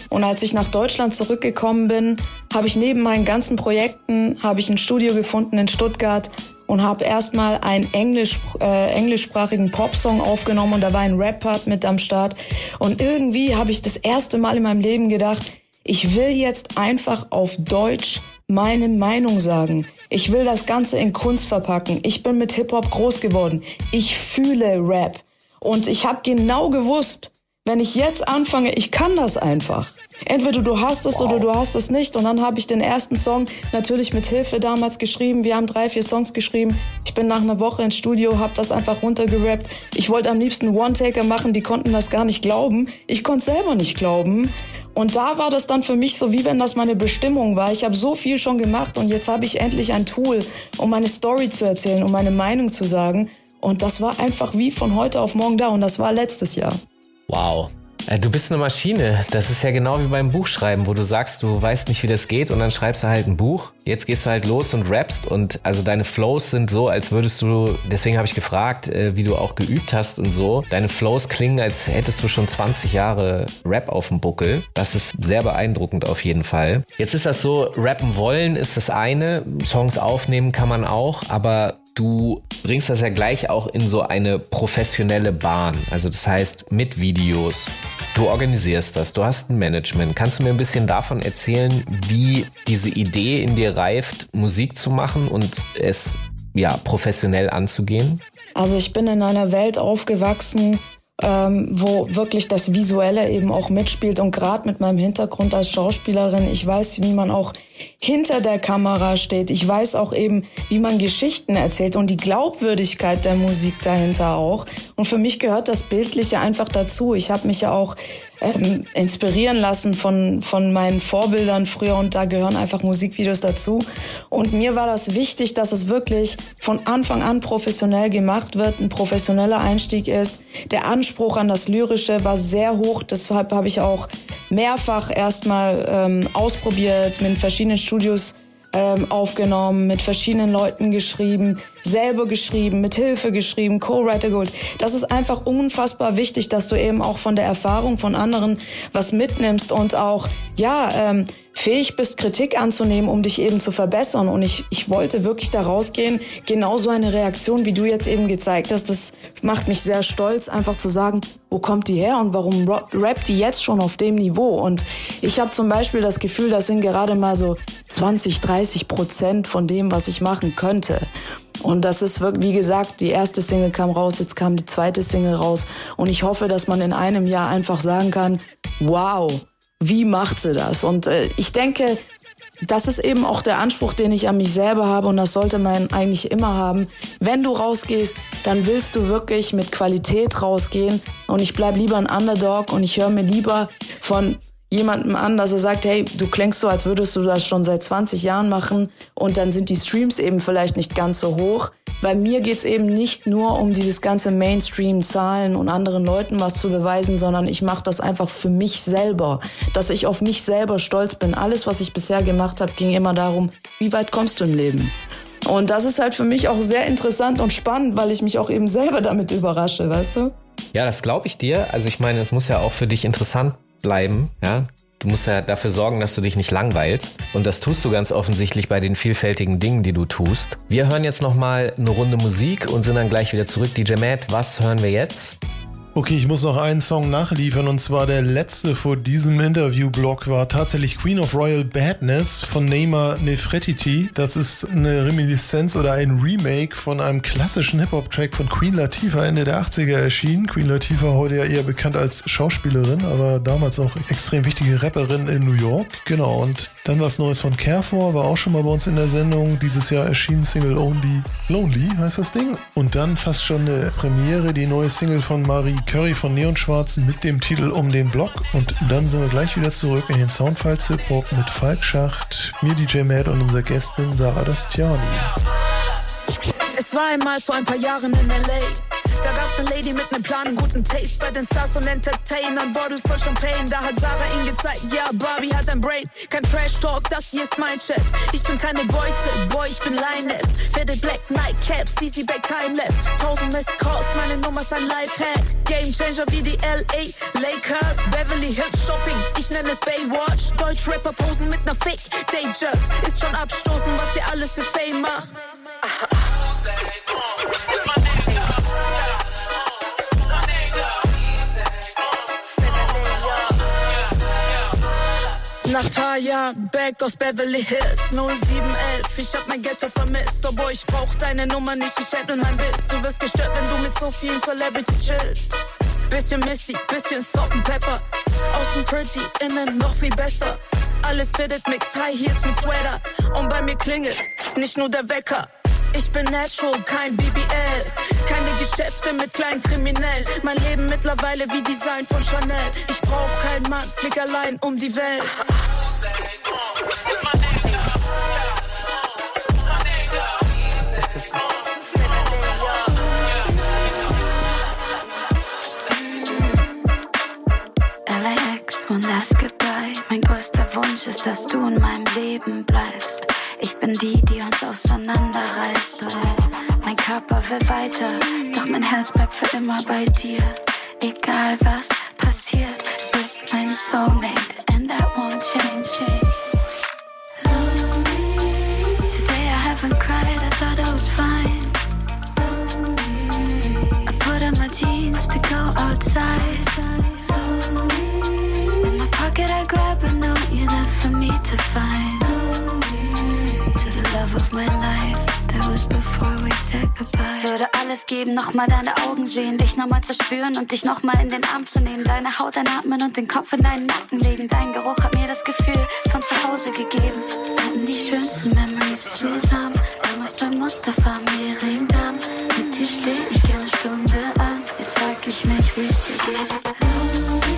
Und als ich nach Deutschland zurückgekommen bin, habe ich neben meinen ganzen Projekten habe ich ein Studio gefunden in Stuttgart und habe erstmal einen Englisch, äh, englischsprachigen Popsong aufgenommen und da war ein Rap-Part mit am Start. Und irgendwie habe ich das erste Mal in meinem Leben gedacht, ich will jetzt einfach auf Deutsch meine Meinung sagen. Ich will das Ganze in Kunst verpacken. Ich bin mit Hip-Hop groß geworden. Ich fühle Rap. Und ich habe genau gewusst, wenn ich jetzt anfange, ich kann das einfach. Entweder du hast es wow. oder du hast es nicht. Und dann habe ich den ersten Song natürlich mit Hilfe damals geschrieben. Wir haben drei, vier Songs geschrieben. Ich bin nach einer Woche ins Studio, habe das einfach runtergerappt. Ich wollte am liebsten One-Taker machen, die konnten das gar nicht glauben. Ich konnte selber nicht glauben. Und da war das dann für mich so, wie wenn das meine Bestimmung war. Ich habe so viel schon gemacht und jetzt habe ich endlich ein Tool, um meine Story zu erzählen, um meine Meinung zu sagen. Und das war einfach wie von heute auf morgen da und das war letztes Jahr. Wow. Äh, du bist eine Maschine. Das ist ja genau wie beim Buchschreiben, wo du sagst, du weißt nicht, wie das geht und dann schreibst du halt ein Buch. Jetzt gehst du halt los und rappst und also deine Flows sind so, als würdest du, deswegen habe ich gefragt, äh, wie du auch geübt hast und so. Deine Flows klingen, als hättest du schon 20 Jahre Rap auf dem Buckel. Das ist sehr beeindruckend auf jeden Fall. Jetzt ist das so, rappen wollen ist das eine, Songs aufnehmen kann man auch, aber Du bringst das ja gleich auch in so eine professionelle Bahn. Also das heißt mit Videos. Du organisierst das, du hast ein Management. Kannst du mir ein bisschen davon erzählen, wie diese Idee in dir reift, Musik zu machen und es ja professionell anzugehen? Also ich bin in einer Welt aufgewachsen, ähm, wo wirklich das Visuelle eben auch mitspielt. Und gerade mit meinem Hintergrund als Schauspielerin, ich weiß, wie man auch hinter der Kamera steht. Ich weiß auch eben, wie man Geschichten erzählt und die Glaubwürdigkeit der Musik dahinter auch. Und für mich gehört das Bildliche einfach dazu. Ich habe mich ja auch ähm, inspirieren lassen von, von meinen Vorbildern früher und da gehören einfach Musikvideos dazu. Und mir war das wichtig, dass es wirklich von Anfang an professionell gemacht wird, ein professioneller Einstieg ist der Anspruch an das Lyrische war sehr hoch. Deshalb habe ich auch mehrfach erstmal ähm, ausprobiert, mit verschiedenen Studios ähm, aufgenommen, mit verschiedenen Leuten geschrieben, selber geschrieben, mit Hilfe geschrieben, Co-Writer geholt. Das ist einfach unfassbar wichtig, dass du eben auch von der Erfahrung von anderen was mitnimmst und auch, ja, ähm, fähig bist, Kritik anzunehmen, um dich eben zu verbessern. Und ich, ich wollte wirklich da rausgehen, genau so eine Reaktion, wie du jetzt eben gezeigt hast, das macht mich sehr stolz, einfach zu sagen, wo kommt die her und warum rappt die jetzt schon auf dem Niveau? Und ich habe zum Beispiel das Gefühl, das sind gerade mal so 20, 30 Prozent von dem, was ich machen könnte. Und das ist wirklich, wie gesagt, die erste Single kam raus, jetzt kam die zweite Single raus. Und ich hoffe, dass man in einem Jahr einfach sagen kann, wow, wie macht sie das? Und äh, ich denke, das ist eben auch der Anspruch, den ich an mich selber habe und das sollte man eigentlich immer haben. Wenn du rausgehst, dann willst du wirklich mit Qualität rausgehen und ich bleib lieber ein Underdog und ich höre mir lieber von jemandem an, dass er sagt, hey, du klingst so, als würdest du das schon seit 20 Jahren machen und dann sind die Streams eben vielleicht nicht ganz so hoch. Bei mir geht's eben nicht nur um dieses ganze Mainstream-Zahlen und anderen Leuten was zu beweisen, sondern ich mache das einfach für mich selber, dass ich auf mich selber stolz bin. Alles, was ich bisher gemacht habe, ging immer darum, wie weit kommst du im Leben? Und das ist halt für mich auch sehr interessant und spannend, weil ich mich auch eben selber damit überrasche, weißt du? Ja, das glaube ich dir. Also ich meine, es muss ja auch für dich interessant bleiben, ja. Du musst ja dafür sorgen, dass du dich nicht langweilst. Und das tust du ganz offensichtlich bei den vielfältigen Dingen, die du tust. Wir hören jetzt nochmal eine Runde Musik und sind dann gleich wieder zurück. DJ Matt, was hören wir jetzt? Okay, ich muss noch einen Song nachliefern und zwar der letzte vor diesem Interview-Blog war tatsächlich Queen of Royal Badness von Neymar Nefretiti. Das ist eine Reminiszenz oder ein Remake von einem klassischen Hip-Hop-Track von Queen Latifah Ende der 80er erschienen. Queen Latifah heute ja eher bekannt als Schauspielerin, aber damals auch extrem wichtige Rapperin in New York. Genau, und dann was Neues von Careful, war auch schon mal bei uns in der Sendung. Dieses Jahr erschienen Single Only Lonely heißt das Ding. Und dann fast schon eine Premiere, die neue Single von Marie Curry von Neon Schwarz mit dem Titel Um den Block. Und dann sind wir gleich wieder zurück in den Soundfiles Hip Hop mit Falk Schacht, mir DJ Matt und unserer Gästin Sarah Dastiani. Es war einmal vor ein paar Jahren in L.A. Da gab's eine Lady mit nem Plan guten Taste bei den Stars und Entertainern, Bottles voll Champagne. Da hat Sarah ihn gezeigt, ja, Barbie hat ein Brain. Kein Trash Talk, das hier ist mein Chef. Ich bin keine Beute, Boy, ich bin Lioness. Faded Black Nightcaps, CC Back Timeless. Tausend Missed Calls, meine Nummer ist ein Lifehack. Game Changer wie die L.A. Lakers, Beverly Hills Shopping, ich nenne es Baywatch. Deutsch Rapper posen mit ner Fake, just. Ist schon abstoßen, was ihr alles für Fame macht. *laughs* Nach paar Jahren back aus Beverly Hills 0711, ich hab mein Ghetto vermisst Oh boy, ich brauch deine Nummer nicht, ich hätte mein Biss Du wirst gestört, wenn du mit so vielen Celebrities chillst. Bisschen Missy, bisschen Salt and Pepper. Außen pretty, innen noch viel besser. Alles fitted, mix High Heels mit Sweater. Und bei mir klingelt nicht nur der Wecker ich bin natural, kein BBL. Keine Geschäfte mit kleinen Kriminellen. Mein Leben mittlerweile wie Design von Chanel. Ich brauch keinen Mann, flieg allein um die Welt. LAX, one last goodbye. Mein größter Wunsch ist, dass du in meinem Leben bleibst. Ich bin die, die uns auseinanderreißt. Mein Körper will weiter, doch mein Herz bleibt für immer bei dir. Egal was passiert, du bist mein Soulmate, and that won't change. Today I haven't cried, I thought I was fine. I put on my jeans to go outside. Würde alles geben, nochmal deine Augen sehen, dich nochmal zu spüren und dich nochmal in den Arm zu nehmen. Deine Haut einatmen und den Kopf in deinen Nacken legen. Dein Geruch hat mir das Gefühl von zu Hause gegeben. hatten die schönsten Memories zusammen. Damals beim Mustafa Mehringdamm. Mit dir steh ich gerne Stunde an. Jetzt frag ich mich, wie's dir geht.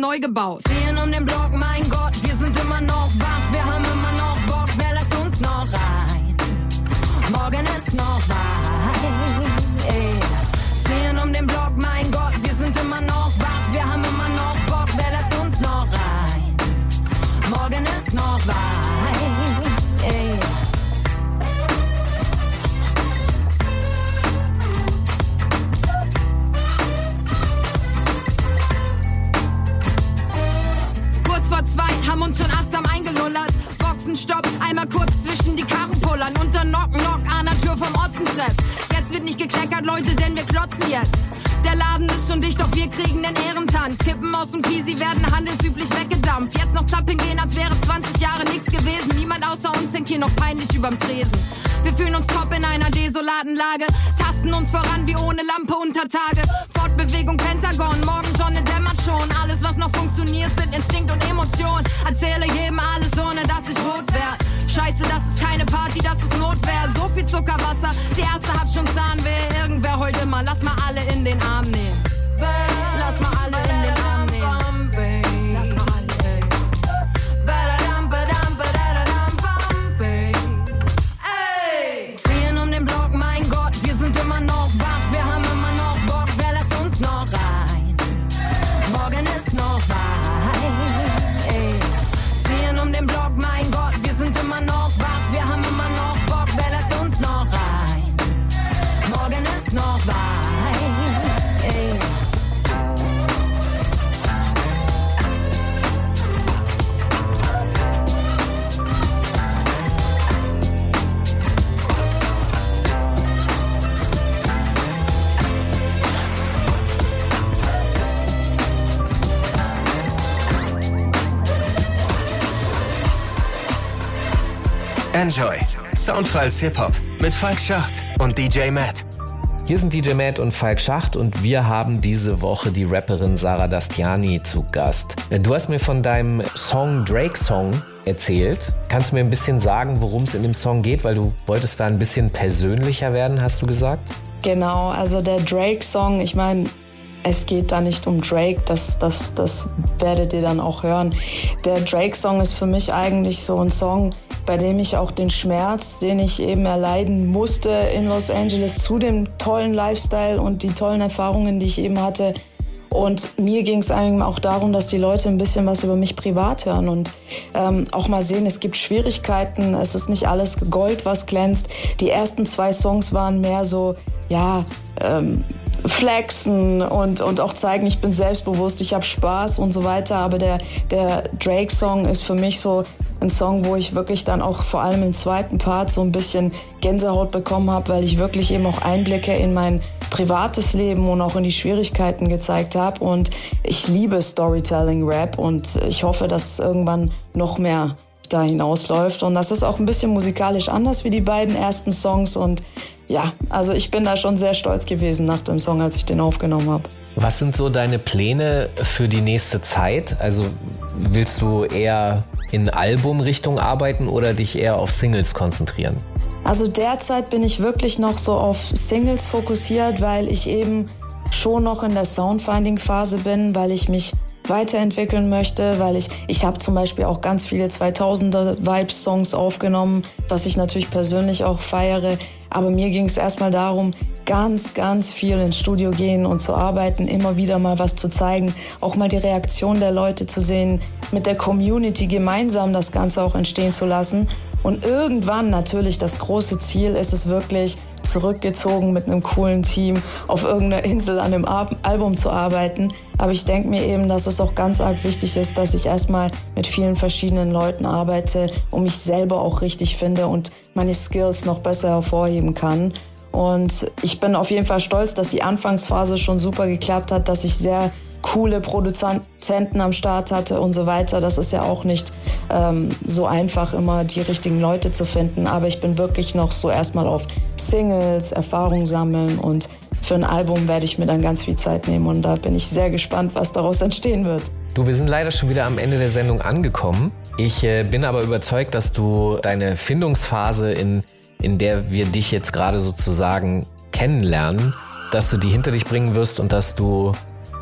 Neu gebaut. Den Ehrentanz. Kippen aus dem Kiesi werden handelsüblich weggedampft. Jetzt noch zappeln gehen, als wäre 20 Jahre nichts gewesen. Niemand außer uns denkt hier noch peinlich überm Tresen. Wir fühlen uns top in einer desolaten Lage. Tasten uns voran wie ohne Lampe unter Tage. Fortbewegung Pentagon, morgen Sonne dämmert schon. Alles, was noch funktioniert, sind Instinkt und Emotion. Erzähle jedem alles, ohne dass ich rot werd. Scheiße, das ist keine Party, das ist Notwehr. So viel Zuckerwasser, die erste hat schon Zahnweh. Irgendwer heute mal, lass mal alle in den Arm nehmen. Lass mal alle Enjoy. Soundfiles Hip-Hop mit Falk Schacht und DJ Matt. Hier sind DJ Matt und Falk Schacht und wir haben diese Woche die Rapperin Sarah Dastiani zu Gast. Du hast mir von deinem Song Drake Song erzählt. Kannst du mir ein bisschen sagen, worum es in dem Song geht? Weil du wolltest da ein bisschen persönlicher werden, hast du gesagt? Genau, also der Drake-Song, ich meine, es geht da nicht um Drake, das, das, das werdet ihr dann auch hören. Der Drake-Song ist für mich eigentlich so ein Song, bei dem ich auch den Schmerz, den ich eben erleiden musste in Los Angeles zu dem tollen Lifestyle und die tollen Erfahrungen, die ich eben hatte. Und mir ging es eigentlich auch darum, dass die Leute ein bisschen was über mich privat hören und ähm, auch mal sehen, es gibt Schwierigkeiten, es ist nicht alles Gold, was glänzt. Die ersten zwei Songs waren mehr so, ja, ähm, flexen und, und auch zeigen, ich bin selbstbewusst, ich habe Spaß und so weiter. Aber der, der Drake-Song ist für mich so ein Song, wo ich wirklich dann auch vor allem im zweiten Part so ein bisschen Gänsehaut bekommen habe, weil ich wirklich eben auch Einblicke in mein privates Leben und auch in die Schwierigkeiten gezeigt habe. Und ich liebe Storytelling-Rap und ich hoffe, dass irgendwann noch mehr da hinausläuft. Und das ist auch ein bisschen musikalisch anders wie die beiden ersten Songs. Und ja, also ich bin da schon sehr stolz gewesen nach dem Song, als ich den aufgenommen habe. Was sind so deine Pläne für die nächste Zeit? Also willst du eher in Albumrichtung arbeiten oder dich eher auf Singles konzentrieren? Also derzeit bin ich wirklich noch so auf Singles fokussiert, weil ich eben schon noch in der Soundfinding-Phase bin, weil ich mich weiterentwickeln möchte, weil ich, ich habe zum Beispiel auch ganz viele 2000er Vibes-Songs aufgenommen, was ich natürlich persönlich auch feiere. Aber mir ging es erstmal darum, ganz, ganz viel ins Studio gehen und zu arbeiten, immer wieder mal was zu zeigen, auch mal die Reaktion der Leute zu sehen, mit der Community gemeinsam das Ganze auch entstehen zu lassen. Und irgendwann natürlich das große Ziel ist es wirklich, zurückgezogen mit einem coolen Team auf irgendeiner Insel an einem Album zu arbeiten. Aber ich denke mir eben, dass es auch ganz arg wichtig ist, dass ich erstmal mit vielen verschiedenen Leuten arbeite und mich selber auch richtig finde und meine Skills noch besser hervorheben kann. Und ich bin auf jeden Fall stolz, dass die Anfangsphase schon super geklappt hat, dass ich sehr coole Produzenten am Start hatte und so weiter. Das ist ja auch nicht ähm, so einfach, immer die richtigen Leute zu finden. Aber ich bin wirklich noch so erstmal auf Singles, Erfahrung sammeln und für ein Album werde ich mir dann ganz viel Zeit nehmen und da bin ich sehr gespannt, was daraus entstehen wird. Du, wir sind leider schon wieder am Ende der Sendung angekommen. Ich äh, bin aber überzeugt, dass du deine Findungsphase, in, in der wir dich jetzt gerade sozusagen kennenlernen, dass du die hinter dich bringen wirst und dass du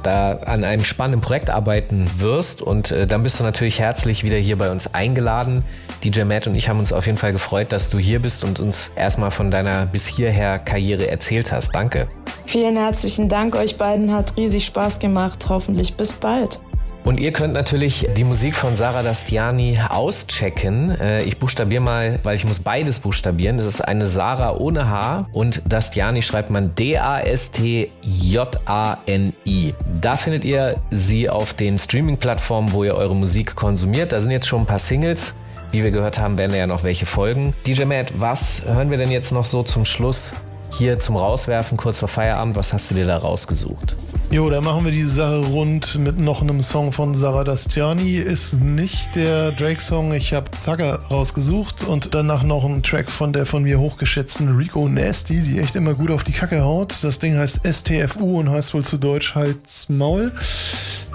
da an einem spannenden Projekt arbeiten wirst. Und äh, dann bist du natürlich herzlich wieder hier bei uns eingeladen. DJ Matt und ich haben uns auf jeden Fall gefreut, dass du hier bist und uns erstmal von deiner bis hierher Karriere erzählt hast. Danke. Vielen herzlichen Dank euch beiden, hat riesig Spaß gemacht. Hoffentlich bis bald. Und ihr könnt natürlich die Musik von Sarah Dastiani auschecken. Äh, Ich buchstabiere mal, weil ich muss beides buchstabieren. Das ist eine Sarah ohne H und Dastiani schreibt man D-A-S-T-J-A-N-I. Da findet ihr sie auf den Streaming-Plattformen, wo ihr eure Musik konsumiert. Da sind jetzt schon ein paar Singles. Wie wir gehört haben, werden ja noch welche folgen. DJ Matt, was hören wir denn jetzt noch so zum Schluss hier zum Rauswerfen, kurz vor Feierabend? Was hast du dir da rausgesucht? Jo, da machen wir die Sache rund mit noch einem Song von Sarah Dastiani. Ist nicht der Drake-Song. Ich habe Zacker rausgesucht und danach noch einen Track von der von mir hochgeschätzten Rico Nasty, die echt immer gut auf die Kacke haut. Das Ding heißt STFU und heißt wohl zu Deutsch Hals Maul.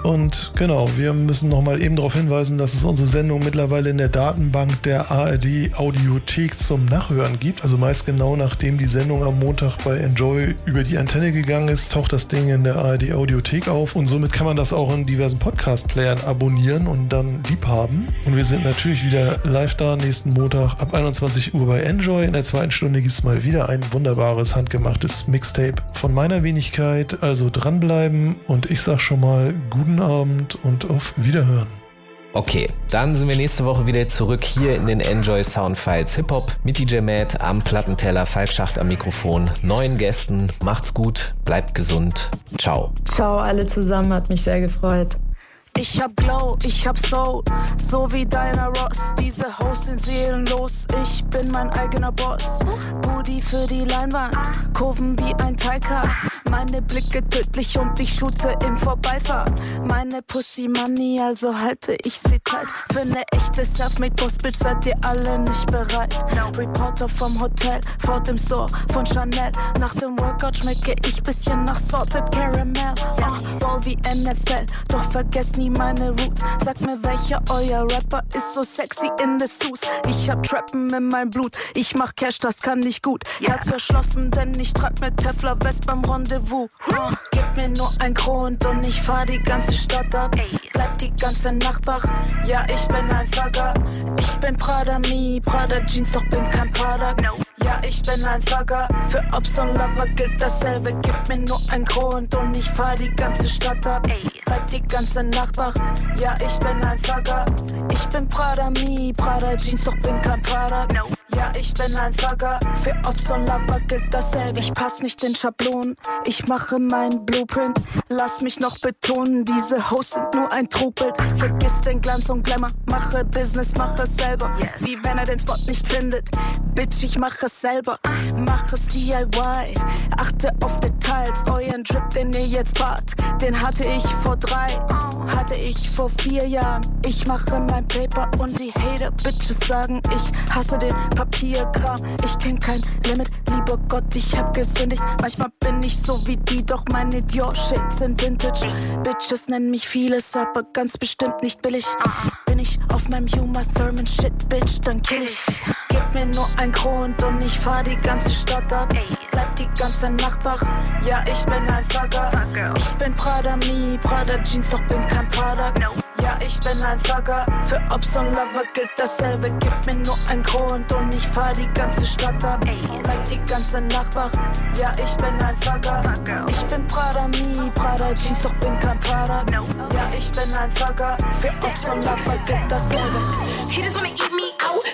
Und genau, wir müssen noch mal eben darauf hinweisen, dass es unsere Sendung mittlerweile in der Datenbank der ARD Audiothek zum Nachhören gibt. Also meist genau nachdem die Sendung am Montag bei Enjoy über die Antenne gegangen ist, taucht das Ding in der ARD Audiothek auf und somit kann man das auch in diversen Podcast-Playern abonnieren und dann lieb haben. Und wir sind natürlich wieder live da nächsten Montag ab 21 Uhr bei Enjoy. In der zweiten Stunde gibt es mal wieder ein wunderbares handgemachtes Mixtape von meiner Wenigkeit. Also dranbleiben und ich sag schon mal guten Abend und auf Wiederhören. Okay, dann sind wir nächste Woche wieder zurück hier in den Enjoy Soundfiles Hip Hop mit DJ Matt am Plattenteller, Falk Schacht am Mikrofon, neuen Gästen. Macht's gut, bleibt gesund. Ciao. Ciao alle zusammen, hat mich sehr gefreut. Ich hab Glow, ich hab Soul, so wie Diana Ross. Diese Hosts sind seelenlos, ich bin mein eigener Boss. Booty für die Leinwand, Kurven wie ein Taika. Meine Blicke tödlich und ich shoote im Vorbeifahren. Meine Pussy Money, also halte ich sie tight. Für eine echte Selfmade Boss Bitch seid ihr alle nicht bereit. Reporter vom Hotel, vor dem Store von Chanel. Nach dem Workout schmecke ich bisschen nach Salted Caramel. Uh, Ball wie NFL, doch vergesst nie meine Roots. Sagt mir, welcher euer Rapper ist so sexy in the Suits. Ich hab Trappen in mein Blut, ich mach Cash, das kann nicht gut. Herz verschlossen, denn ich trag ne Tefler West beim Rendezvous. Uh, gib mir nur ein Grund und ich fahr die ganze Stadt ab. Bleib die ganze Nacht wach, ja, ich bin ein Thugger. Ich bin Prada Me, Prada Jeans, doch bin kein Prada. Ja, ich bin ein Thugger. Für Ops und Lover gilt dasselbe. Gib mir nur ein Grund und ich fahr die ganze Stadt ab. Bleib die ganze Nacht wach. Ja, ich bin ein Thugger. Ich bin Prada Me, Prada Jeans, doch bin kein Prada. Ja, ich bin ein Thugger. Für Ops und Lover gilt dasselbe. Ich pass nicht in Schablonen. Ich mache meinen Blueprint. Lass mich noch betonen, diese Hosts sind nur ein Trugbild. Vergiss den Glanz und Glamour. Mache Business, mache es selber. Wie wenn er den Spot nicht findet. Bitch, ich mache es selber. Mach es DIY. Achte auf Details. Euren Drip, den ihr jetzt fahrt, den hatte ich vor drei. Hatte ich vor vier Jahren. Ich mache mein Paper und die Hater Bitches sagen, ich hasse den Papierkram. Ich kenn kein Limit, lieber Gott, ich hab gesündigt. Manchmal bin ich so wie die, doch meine Dior Shades sind Vintage. Bitches nennen mich vieles, aber ganz bestimmt nicht billig. Bin ich auf meinem Uma Thurman Shit, Bitch, dann kill ich. Gib mir nur ein Grund und ich fahr die ganze Stadt ab. Bleib die ganze Nacht wach, ja, ich bin ein Thugger. Ich bin Prada Me, Prada Jeans, doch bin kein Prada. Ja, ich bin ein Thugger. Für Ops und Lover gilt dasselbe. Gib mir nur ein Grund und ich fahr die ganze Stadt ab. Bleib die ganze Nacht wach, ja, ich bin ein Thugger. Ich bin Prada Me, Prada Jeans, doch bin kein Prada. Ja, ich bin ein Thugger. Für Ops und Lover gilt dasselbe. He just wanna eat me out.